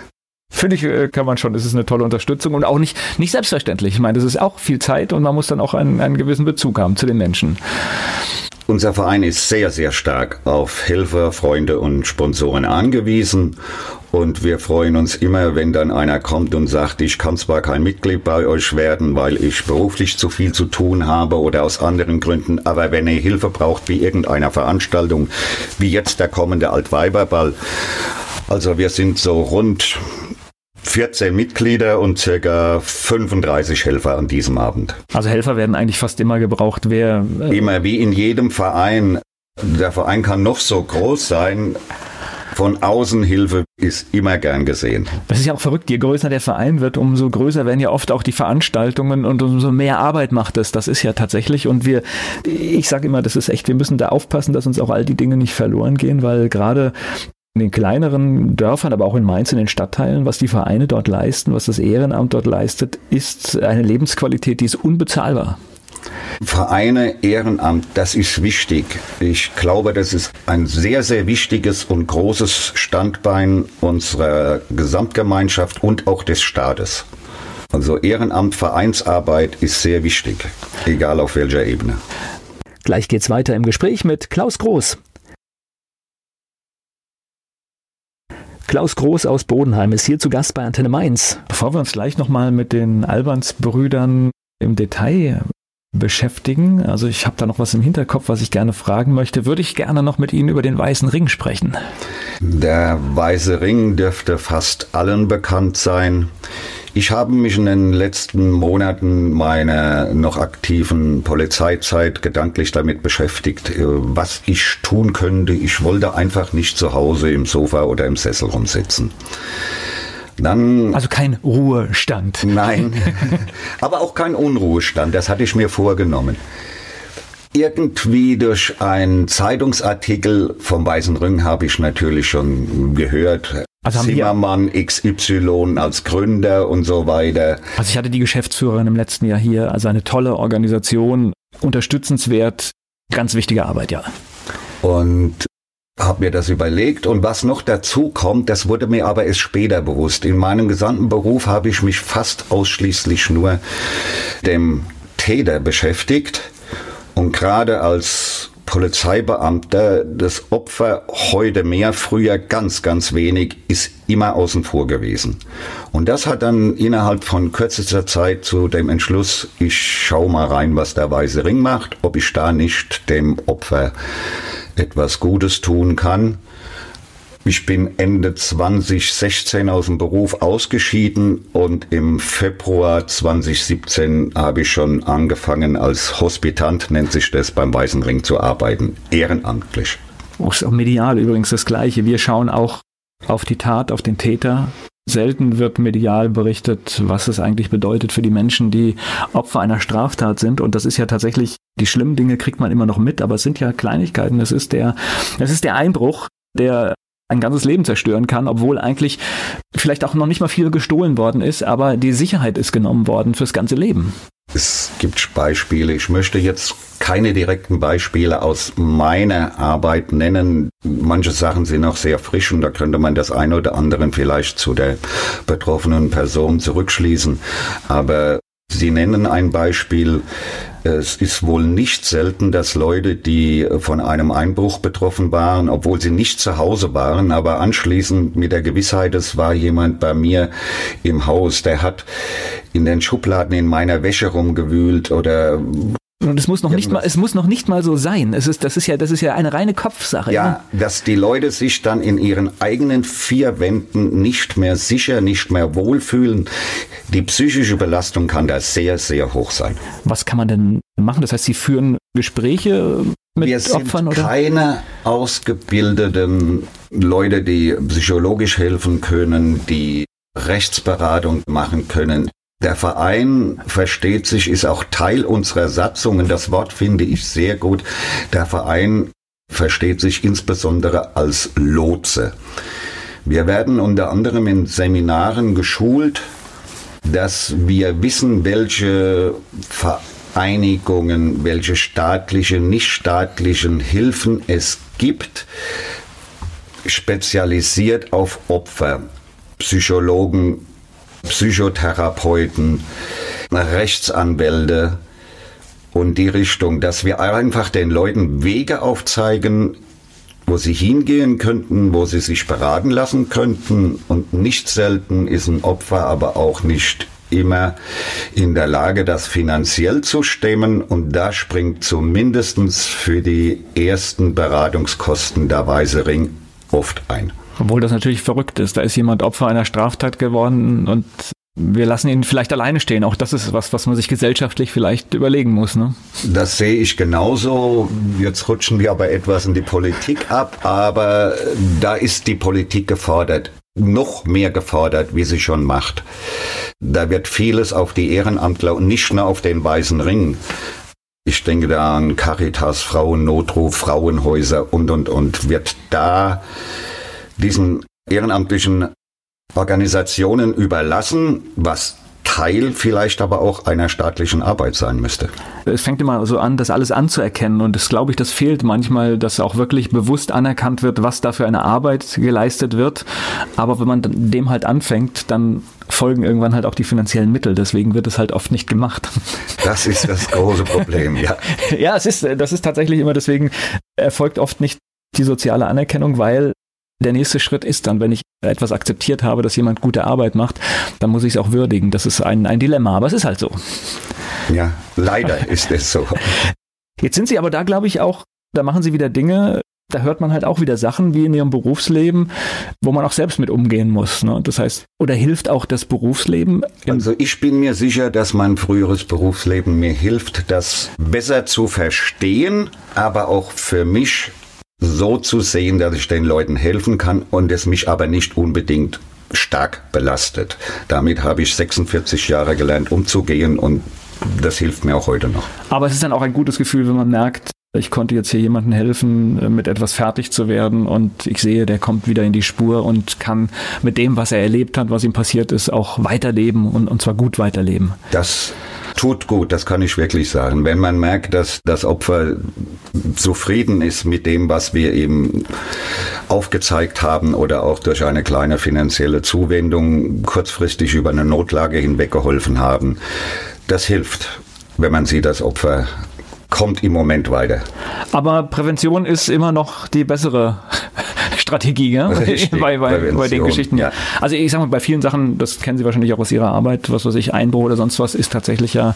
Finde ich, äh, kann man schon, es ist eine tolle Unterstützung und auch nicht, nicht selbstverständlich. Ich meine, das ist auch viel Zeit und man muss dann auch einen, einen gewissen Bezug haben zu den Menschen. Unser Verein ist sehr, sehr stark auf Helfer, Freunde und Sponsoren angewiesen. Und wir freuen uns immer, wenn dann einer kommt und sagt, ich kann zwar kein Mitglied bei euch werden, weil ich beruflich zu viel zu tun habe oder aus anderen Gründen, aber wenn ihr Hilfe braucht wie irgendeiner Veranstaltung, wie jetzt der kommende Altweiberball, also wir sind so rund 14 Mitglieder und circa 35 Helfer an diesem Abend. Also Helfer werden eigentlich fast immer gebraucht. Wer äh immer wie in jedem Verein. Der Verein kann noch so groß sein. Von außen Hilfe ist immer gern gesehen. Das ist ja auch verrückt. Je größer der Verein wird, umso größer werden ja oft auch die Veranstaltungen und umso mehr Arbeit macht es. Das ist ja tatsächlich. Und wir, ich sage immer, das ist echt, wir müssen da aufpassen, dass uns auch all die Dinge nicht verloren gehen, weil gerade in den kleineren Dörfern, aber auch in Mainz, in den Stadtteilen, was die Vereine dort leisten, was das Ehrenamt dort leistet, ist eine Lebensqualität, die ist unbezahlbar. Vereine, Ehrenamt, das ist wichtig. Ich glaube, das ist ein sehr, sehr wichtiges und großes Standbein unserer Gesamtgemeinschaft und auch des Staates. Also Ehrenamt, Vereinsarbeit ist sehr wichtig, egal auf welcher Ebene. Gleich geht's weiter im Gespräch mit Klaus Groß. Klaus Groß aus Bodenheim ist hier zu Gast bei Antenne Mainz. Bevor wir uns gleich nochmal mit den Alberns-Brüdern im Detail beschäftigen. Also ich habe da noch was im Hinterkopf, was ich gerne fragen möchte. Würde ich gerne noch mit Ihnen über den Weißen Ring sprechen. Der Weiße Ring dürfte fast allen bekannt sein. Ich habe mich in den letzten Monaten meiner noch aktiven Polizeizeit gedanklich damit beschäftigt, äh, was ich tun könnte. Ich wollte einfach nicht zu Hause im Sofa oder im Sessel rumsitzen. Dann, also kein Ruhestand. Nein, *laughs* aber auch kein Unruhestand, das hatte ich mir vorgenommen. Irgendwie durch einen Zeitungsartikel vom Weißen Ring habe ich natürlich schon gehört. Also Zimmermann XY als Gründer und so weiter. Also ich hatte die Geschäftsführerin im letzten Jahr hier, also eine tolle Organisation, unterstützenswert, ganz wichtige Arbeit, ja. Und habe mir das überlegt und was noch dazu kommt, das wurde mir aber erst später bewusst. In meinem gesamten Beruf habe ich mich fast ausschließlich nur dem Täter beschäftigt und gerade als Polizeibeamter das Opfer heute mehr, früher ganz, ganz wenig, ist immer außen vor gewesen. Und das hat dann innerhalb von kürzester Zeit zu dem Entschluss, ich schau mal rein, was der Weiße Ring macht, ob ich da nicht dem Opfer etwas Gutes tun kann. Ich bin Ende 2016 aus dem Beruf ausgeschieden und im Februar 2017 habe ich schon angefangen als Hospitant, nennt sich das, beim Weißen Ring zu arbeiten, ehrenamtlich. Oh, ist auch medial übrigens das Gleiche. Wir schauen auch auf die Tat, auf den Täter. Selten wird medial berichtet, was es eigentlich bedeutet für die Menschen, die Opfer einer Straftat sind. Und das ist ja tatsächlich, die schlimmen Dinge kriegt man immer noch mit, aber es sind ja Kleinigkeiten. Es ist der, es ist der Einbruch, der ein ganzes Leben zerstören kann, obwohl eigentlich vielleicht auch noch nicht mal viel gestohlen worden ist, aber die Sicherheit ist genommen worden fürs ganze Leben. Es gibt Beispiele. Ich möchte jetzt keine direkten Beispiele aus meiner Arbeit nennen. Manche Sachen sind auch sehr frisch und da könnte man das eine oder andere vielleicht zu der betroffenen Person zurückschließen. Aber Sie nennen ein Beispiel. Es ist wohl nicht selten, dass Leute, die von einem Einbruch betroffen waren, obwohl sie nicht zu Hause waren, aber anschließend mit der Gewissheit, es war jemand bei mir im Haus, der hat in den Schubladen in meiner Wäsche rumgewühlt oder und es muss noch nicht mal, es muss noch nicht mal so sein. Es ist, das ist ja, das ist ja eine reine Kopfsache. Ja, ja, dass die Leute sich dann in ihren eigenen vier Wänden nicht mehr sicher, nicht mehr wohlfühlen. Die psychische Belastung kann da sehr, sehr hoch sein. Was kann man denn machen? Das heißt, Sie führen Gespräche mit Wir sind Opfern oder? keine ausgebildeten Leute, die psychologisch helfen können, die Rechtsberatung machen können. Der Verein versteht sich, ist auch Teil unserer Satzungen. Das Wort finde ich sehr gut. Der Verein versteht sich insbesondere als Lotse. Wir werden unter anderem in Seminaren geschult, dass wir wissen, welche Vereinigungen, welche staatliche, nichtstaatlichen Hilfen es gibt, spezialisiert auf Opfer, Psychologen, Psychotherapeuten, Rechtsanwälte und die Richtung, dass wir einfach den Leuten Wege aufzeigen, wo sie hingehen könnten, wo sie sich beraten lassen könnten. Und nicht selten ist ein Opfer aber auch nicht immer in der Lage, das finanziell zu stemmen. Und da springt zumindest für die ersten Beratungskosten der Weiße Ring oft ein. Obwohl das natürlich verrückt ist. Da ist jemand Opfer einer Straftat geworden und wir lassen ihn vielleicht alleine stehen. Auch das ist was, was man sich gesellschaftlich vielleicht überlegen muss. Ne? Das sehe ich genauso. Jetzt rutschen wir aber etwas in die Politik ab, aber da ist die Politik gefordert. Noch mehr gefordert, wie sie schon macht. Da wird vieles auf die Ehrenamtler und nicht nur auf den Weißen Ring. Ich denke da an Caritas, Frauen, Notruf, Frauenhäuser und, und, und. Wird da diesen ehrenamtlichen Organisationen überlassen, was Teil vielleicht aber auch einer staatlichen Arbeit sein müsste. Es fängt immer so an, das alles anzuerkennen und das glaube ich, das fehlt manchmal, dass auch wirklich bewusst anerkannt wird, was da für eine Arbeit geleistet wird. Aber wenn man dem halt anfängt, dann folgen irgendwann halt auch die finanziellen Mittel. Deswegen wird es halt oft nicht gemacht. Das ist das große Problem, ja. *laughs* ja, es ist, das ist tatsächlich immer deswegen erfolgt oft nicht die soziale Anerkennung, weil der nächste Schritt ist dann, wenn ich etwas akzeptiert habe, dass jemand gute Arbeit macht, dann muss ich es auch würdigen. Das ist ein, ein Dilemma, aber es ist halt so. Ja, leider *laughs* ist es so. Jetzt sind Sie aber da, glaube ich, auch, da machen Sie wieder Dinge, da hört man halt auch wieder Sachen wie in ihrem Berufsleben, wo man auch selbst mit umgehen muss. Ne? Das heißt, oder hilft auch das Berufsleben? Also ich bin mir sicher, dass mein früheres Berufsleben mir hilft, das besser zu verstehen, aber auch für mich so zu sehen, dass ich den Leuten helfen kann und es mich aber nicht unbedingt stark belastet. Damit habe ich 46 Jahre gelernt, umzugehen und das hilft mir auch heute noch. Aber es ist dann auch ein gutes Gefühl, wenn man merkt, ich konnte jetzt hier jemandem helfen, äh, mit etwas fertig zu werden und ich sehe, der kommt wieder in die Spur und kann mit dem, was er erlebt hat, was ihm passiert ist, auch weiterleben und, und zwar gut weiterleben. Das tut gut, das kann ich wirklich sagen. Wenn man merkt, dass das Opfer zufrieden ist mit dem, was wir eben aufgezeigt haben oder auch durch eine kleine finanzielle Zuwendung kurzfristig über eine Notlage hinweg geholfen haben, das hilft, wenn man sieht, das Opfer kommt im Moment weiter. Aber Prävention ist immer noch die bessere *laughs* Strategie, ja? *laughs* bei, bei, bei, den Geschichten. Ja. Also ich sage mal, bei vielen Sachen, das kennen Sie wahrscheinlich auch aus Ihrer Arbeit, was weiß ich, Einbruch oder sonst was, ist tatsächlich ja,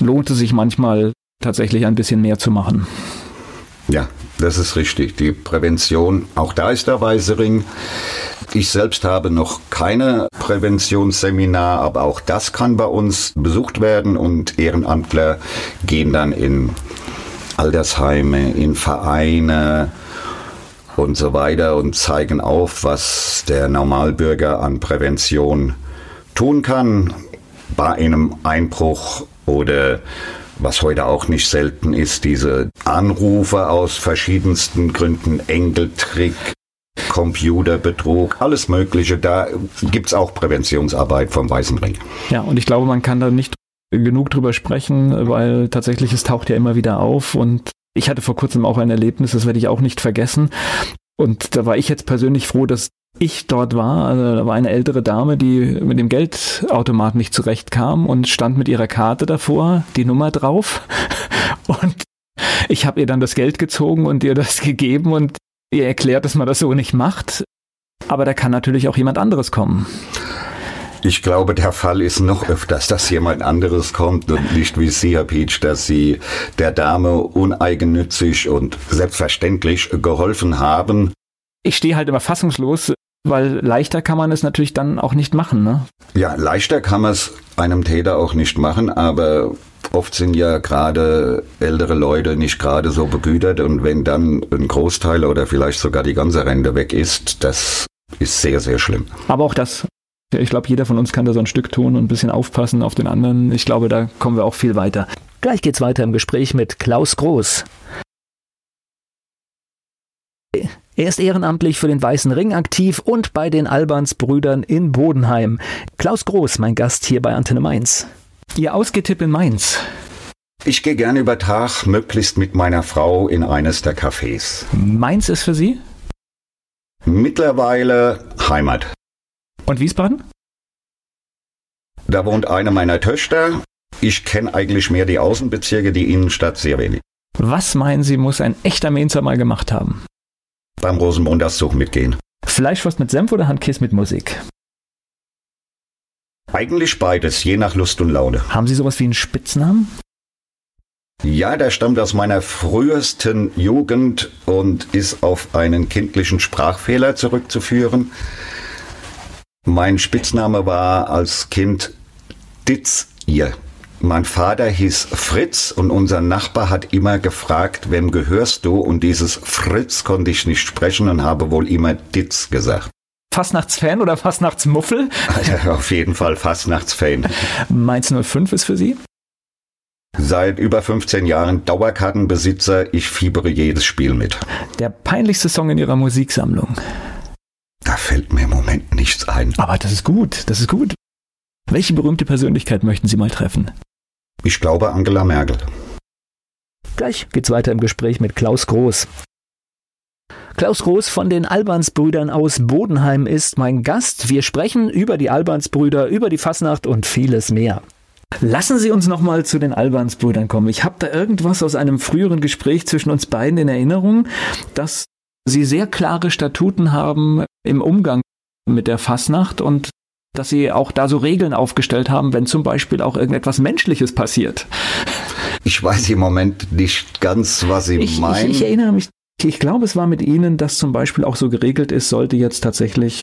lohnt es sich manchmal tatsächlich ein bisschen mehr zu machen. Ja, das ist richtig. Die Prävention, auch da ist der Weiße Ring. Ich selbst habe noch keine Präventionsseminar, aber auch das kann bei uns besucht werden und Ehrenamtler gehen dann in Altersheime, in Vereine und so weiter und zeigen auf, was der Normalbürger an Prävention tun kann bei einem Einbruch oder was heute auch nicht selten ist, diese Anrufe aus verschiedensten Gründen, Engeltrick, Computerbetrug, alles Mögliche. Da gibt es auch Präventionsarbeit vom Weißen Ring. Ja, und ich glaube, man kann da nicht genug drüber sprechen, weil tatsächlich es taucht ja immer wieder auf und ich hatte vor kurzem auch ein Erlebnis, das werde ich auch nicht vergessen. Und da war ich jetzt persönlich froh, dass ich dort war. Also da war eine ältere Dame, die mit dem Geldautomat nicht zurechtkam und stand mit ihrer Karte davor, die Nummer drauf. *laughs* Und ich habe ihr dann das Geld gezogen und ihr das gegeben und ihr erklärt, dass man das so nicht macht. Aber da kann natürlich auch jemand anderes kommen. Ich glaube, der Fall ist noch öfters, dass jemand anderes kommt und nicht wie Sie, Herr Peach, dass Sie der Dame uneigennützig und selbstverständlich geholfen haben. Ich stehe halt immer fassungslos, weil leichter kann man es natürlich dann auch nicht machen, ne? Ja, leichter kann man es einem Täter auch nicht machen, aber oft sind ja gerade ältere Leute nicht gerade so begütert und wenn dann ein Großteil oder vielleicht sogar die ganze Rente weg ist, das ist sehr, sehr schlimm. Aber auch das ich glaube, jeder von uns kann da so ein Stück tun und ein bisschen aufpassen auf den anderen. Ich glaube, da kommen wir auch viel weiter. Gleich geht's weiter im Gespräch mit Klaus Groß. Er ist ehrenamtlich für den Weißen Ring aktiv und bei den Albans-Brüdern in Bodenheim. Klaus Groß, mein Gast hier bei Antenne Mainz. Ihr Ausgetipp in Mainz. Ich gehe gerne über Tag, möglichst mit meiner Frau in eines der Cafés. Mainz ist für Sie? Mittlerweile Heimat. Und Wiesbaden? Da wohnt eine meiner Töchter. Ich kenne eigentlich mehr die Außenbezirke, die Innenstadt sehr wenig. Was meinen Sie, muss ein echter Mainzer mal gemacht haben? Beim Rosenmontagszug mitgehen. Fleischwurst mit Senf oder Handkäse mit Musik? Eigentlich beides, je nach Lust und Laune. Haben Sie sowas wie einen Spitznamen? Ja, der stammt aus meiner frühesten Jugend und ist auf einen kindlichen Sprachfehler zurückzuführen. Mein Spitzname war als Kind Ditz ihr. Mein Vater hieß Fritz und unser Nachbar hat immer gefragt, wem gehörst du? Und dieses Fritz konnte ich nicht sprechen und habe wohl immer Ditz gesagt. Fastnachtsfan oder Fastnachtsmuffel? *laughs* Ja, auf jeden Fall Fastnachtsfan. Mainz 05 ist für Sie? Seit über 15 Jahren Dauerkartenbesitzer. Ich fiebere jedes Spiel mit. Der peinlichste Song in Ihrer Musiksammlung? Da fällt mir im Moment nichts ein. Aber das ist gut, das ist gut. Welche berühmte Persönlichkeit möchten Sie mal treffen? Ich glaube Angela Merkel. Gleich geht's weiter im Gespräch mit Klaus Groß. Klaus Groß von den Albansbrüdern aus Bodenheim ist mein Gast. Wir sprechen über die Albansbrüder, über die Fasnacht und vieles mehr. Lassen Sie uns nochmal zu den Albansbrüdern kommen. Ich habe da irgendwas aus einem früheren Gespräch zwischen uns beiden in Erinnerung, das sie sehr klare Statuten haben im Umgang mit der Fasnacht und dass sie auch da so Regeln aufgestellt haben, wenn zum Beispiel auch irgendetwas Menschliches passiert. Ich weiß im Moment nicht ganz, was Sie ich, meinen. Ich, ich erinnere mich, ich glaube, es war mit Ihnen, dass zum Beispiel auch so geregelt ist, sollte jetzt tatsächlich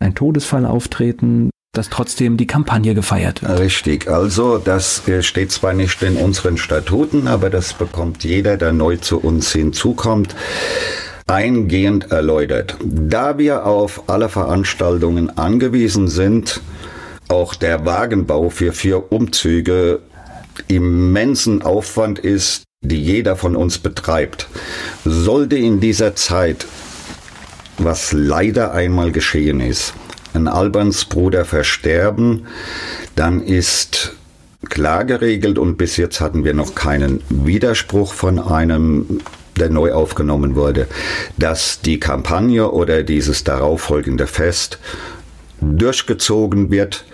ein Todesfall auftreten, dass trotzdem die Kampagne gefeiert wird. Richtig, also das steht zwar nicht in unseren Statuten, aber das bekommt jeder, der neu zu uns hinzukommt eingehend erläutert. Da wir auf alle Veranstaltungen angewiesen sind, auch der Wagenbau für vier Umzüge immensen Aufwand ist, die jeder von uns betreibt, sollte in dieser Zeit, was leider einmal geschehen ist, ein Albans Bruder versterben, dann ist klar geregelt und bis jetzt hatten wir noch keinen Widerspruch von einem der neu aufgenommen wurde, dass die Kampagne oder dieses darauffolgende Fest durchgezogen wird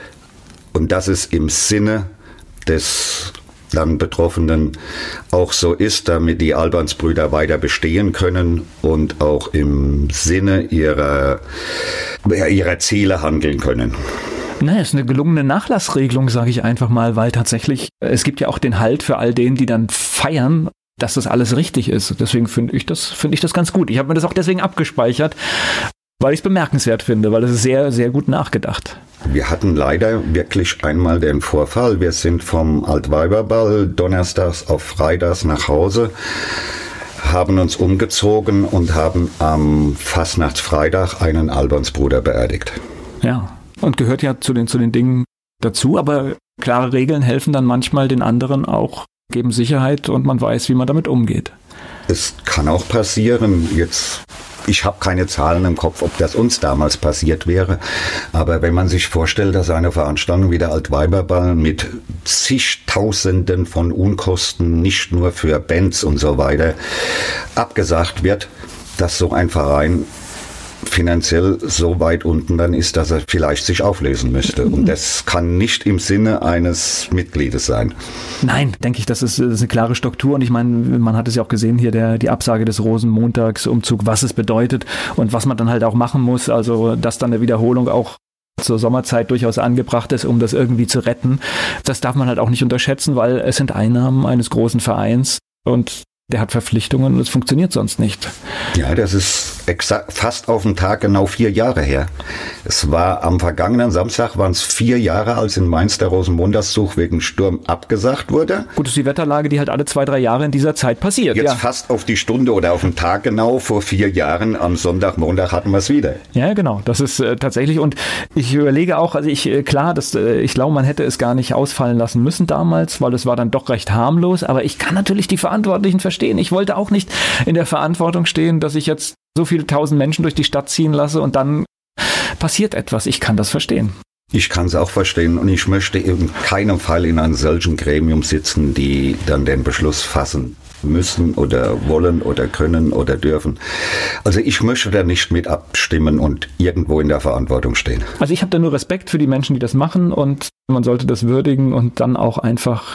und dass es im Sinne des dann Betroffenen auch so ist, damit die Albansbrüder weiter bestehen können und auch im Sinne ihrer, ihrer Ziele handeln können. Naja, ist eine gelungene Nachlassregelung, sage ich einfach mal, weil tatsächlich, es gibt ja auch den Halt für all denen, die dann feiern dass das alles richtig ist. Deswegen finde ich das, finde ich das ganz gut. Ich habe mir das auch deswegen abgespeichert, weil ich es bemerkenswert finde, weil es ist sehr, sehr gut nachgedacht. Wir hatten leider wirklich einmal den Vorfall. Wir sind vom Altweiberball donnerstags auf freitags nach Hause, haben uns umgezogen und haben am Fastnachtsfreitag einen Albansbruder beerdigt. Ja, und gehört ja zu den, zu den Dingen dazu, aber klare Regeln helfen dann manchmal den anderen auch geben Sicherheit und man weiß, wie man damit umgeht. Es kann auch passieren, jetzt ich habe keine Zahlen im Kopf, ob das uns damals passiert wäre. Aber wenn man sich vorstellt, dass eine Veranstaltung wie der Altweiberball mit zigtausenden von Unkosten, nicht nur für Bands und so weiter, abgesagt wird, dass so ein Verein finanziell so weit unten dann ist, dass er vielleicht sich auflösen müsste. Und das kann nicht im Sinne eines Mitgliedes sein. Nein, denke ich, das ist, das ist eine klare Struktur. Und ich meine, man hat es ja auch gesehen hier, der, die Absage des Rosenmontagsumzug, was es bedeutet und was man dann halt auch machen muss. Also, dass dann eine Wiederholung auch zur Sommerzeit durchaus angebracht ist, um das irgendwie zu retten. Das darf man halt auch nicht unterschätzen, weil es sind Einnahmen eines großen Vereins und der hat Verpflichtungen und es funktioniert sonst nicht. Ja, das ist exakt, fast auf den Tag genau vier Jahre her. Es war am vergangenen Samstag, waren es vier Jahre, als in Mainz der Rosenmontagszug wegen Sturm abgesagt wurde. Gut, das ist die Wetterlage, die halt alle zwei, drei Jahre in dieser Zeit passiert. Jetzt ja. fast auf die Stunde oder auf den Tag genau vor vier Jahren, am Sonntag, Montag hatten wir es wieder. Ja, genau. Das ist äh, tatsächlich, und ich überlege auch, also ich, äh, klar, das, äh, ich glaube, man hätte es gar nicht ausfallen lassen müssen damals, weil es war dann doch recht harmlos, aber ich kann natürlich die Verantwortlichen verstehen verstehen. Ich wollte auch nicht in der Verantwortung stehen, dass ich jetzt so viele tausend Menschen durch die Stadt ziehen lasse und dann passiert etwas. Ich kann das verstehen. Ich kann es auch verstehen und ich möchte in keinem Fall in einem solchen Gremium sitzen, die dann den Beschluss fassen müssen oder wollen oder können oder dürfen. Also ich möchte da nicht mit abstimmen und irgendwo in der Verantwortung stehen. Also ich habe da nur Respekt für die Menschen, die das machen und man sollte das würdigen und dann auch einfach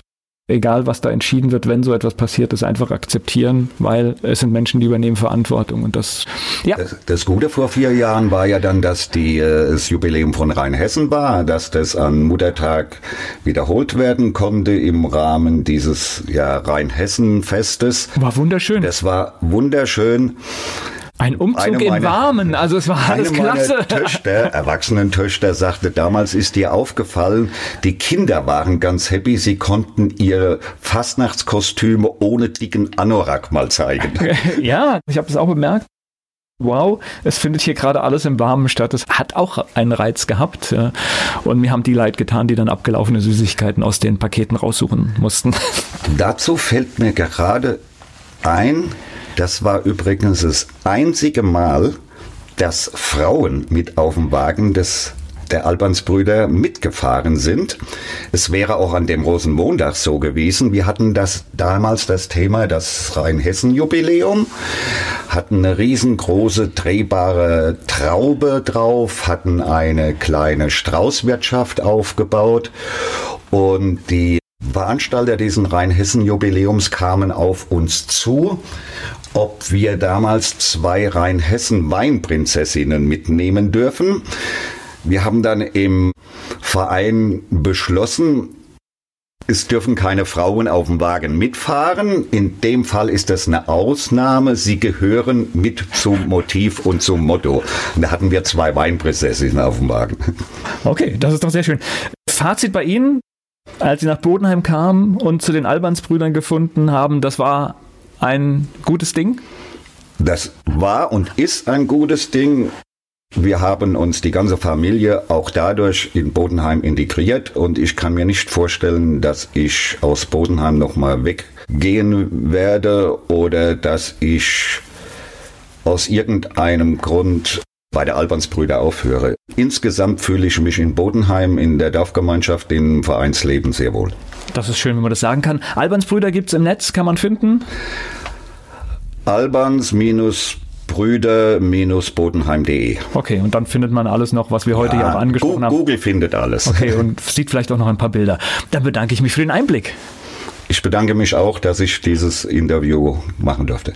egal was da entschieden wird, wenn so etwas passiert, das einfach akzeptieren, weil es sind Menschen, die übernehmen Verantwortung und das, ja. Das, das Gute vor vier Jahren war ja dann, dass die, äh, das Jubiläum von Rheinhessen war, dass das an Muttertag wiederholt werden konnte im Rahmen dieses ja, Rheinhessen-Festes. War wunderschön. Das war wunderschön. Ein Umzug im Warmen, also es war alles klasse. *laughs* Töchter, Erwachsenentöchter, sagte, damals ist dir aufgefallen, die Kinder waren ganz happy, sie konnten ihre Fastnachtskostüme ohne dicken Anorak mal zeigen. *laughs* ja, ich habe das auch bemerkt. Wow, es findet hier gerade alles im Warmen statt. Es hat auch einen Reiz gehabt. Und mir haben die leid getan, die dann abgelaufene Süßigkeiten aus den Paketen raussuchen mussten. *laughs* Dazu fällt mir gerade ein, das war übrigens das einzige Mal, dass Frauen mit auf dem Wagen des der Albansbrüder mitgefahren sind. Es wäre auch an dem Rosenmontag so gewesen. Wir hatten das damals das Thema, das Rheinhessen-Jubiläum, hatten eine riesengroße drehbare Traube drauf, hatten eine kleine Straußwirtschaft aufgebaut und die Veranstalter diesen Rheinhessen-Jubiläums kamen auf uns zu, ob wir damals zwei Rheinhessen-Weinprinzessinnen mitnehmen dürfen. Wir haben dann im Verein beschlossen, es dürfen keine Frauen auf dem Wagen mitfahren. In dem Fall ist das eine Ausnahme. Sie gehören mit zum Motiv und zum Motto. Und da hatten wir zwei Weinprinzessinnen auf dem Wagen. Okay, das ist doch sehr schön. Fazit bei Ihnen, als Sie nach Bodenheim kamen und zu den Albansbrüdern gefunden haben, das war ein gutes Ding? Das war und ist ein gutes Ding. Wir haben uns die ganze Familie auch dadurch in Bodenheim integriert und ich kann mir nicht vorstellen, dass ich aus Bodenheim nochmal weggehen werde oder dass ich aus irgendeinem Grund bei der Albansbrüder aufhöre. Insgesamt fühle ich mich in Bodenheim, in der Dorfgemeinschaft, im Vereinsleben sehr wohl. Das ist schön, wenn man das sagen kann. Albansbrüder gibt es im Netz, kann man finden? Albans minus brüder-bodenheim.de. Okay, und dann findet man alles noch, was wir heute ja, hier auch angesprochen haben. Google findet alles. Okay, und sieht vielleicht auch noch ein paar Bilder. Dann bedanke ich mich für den Einblick. Ich bedanke mich auch, dass ich dieses Interview machen durfte.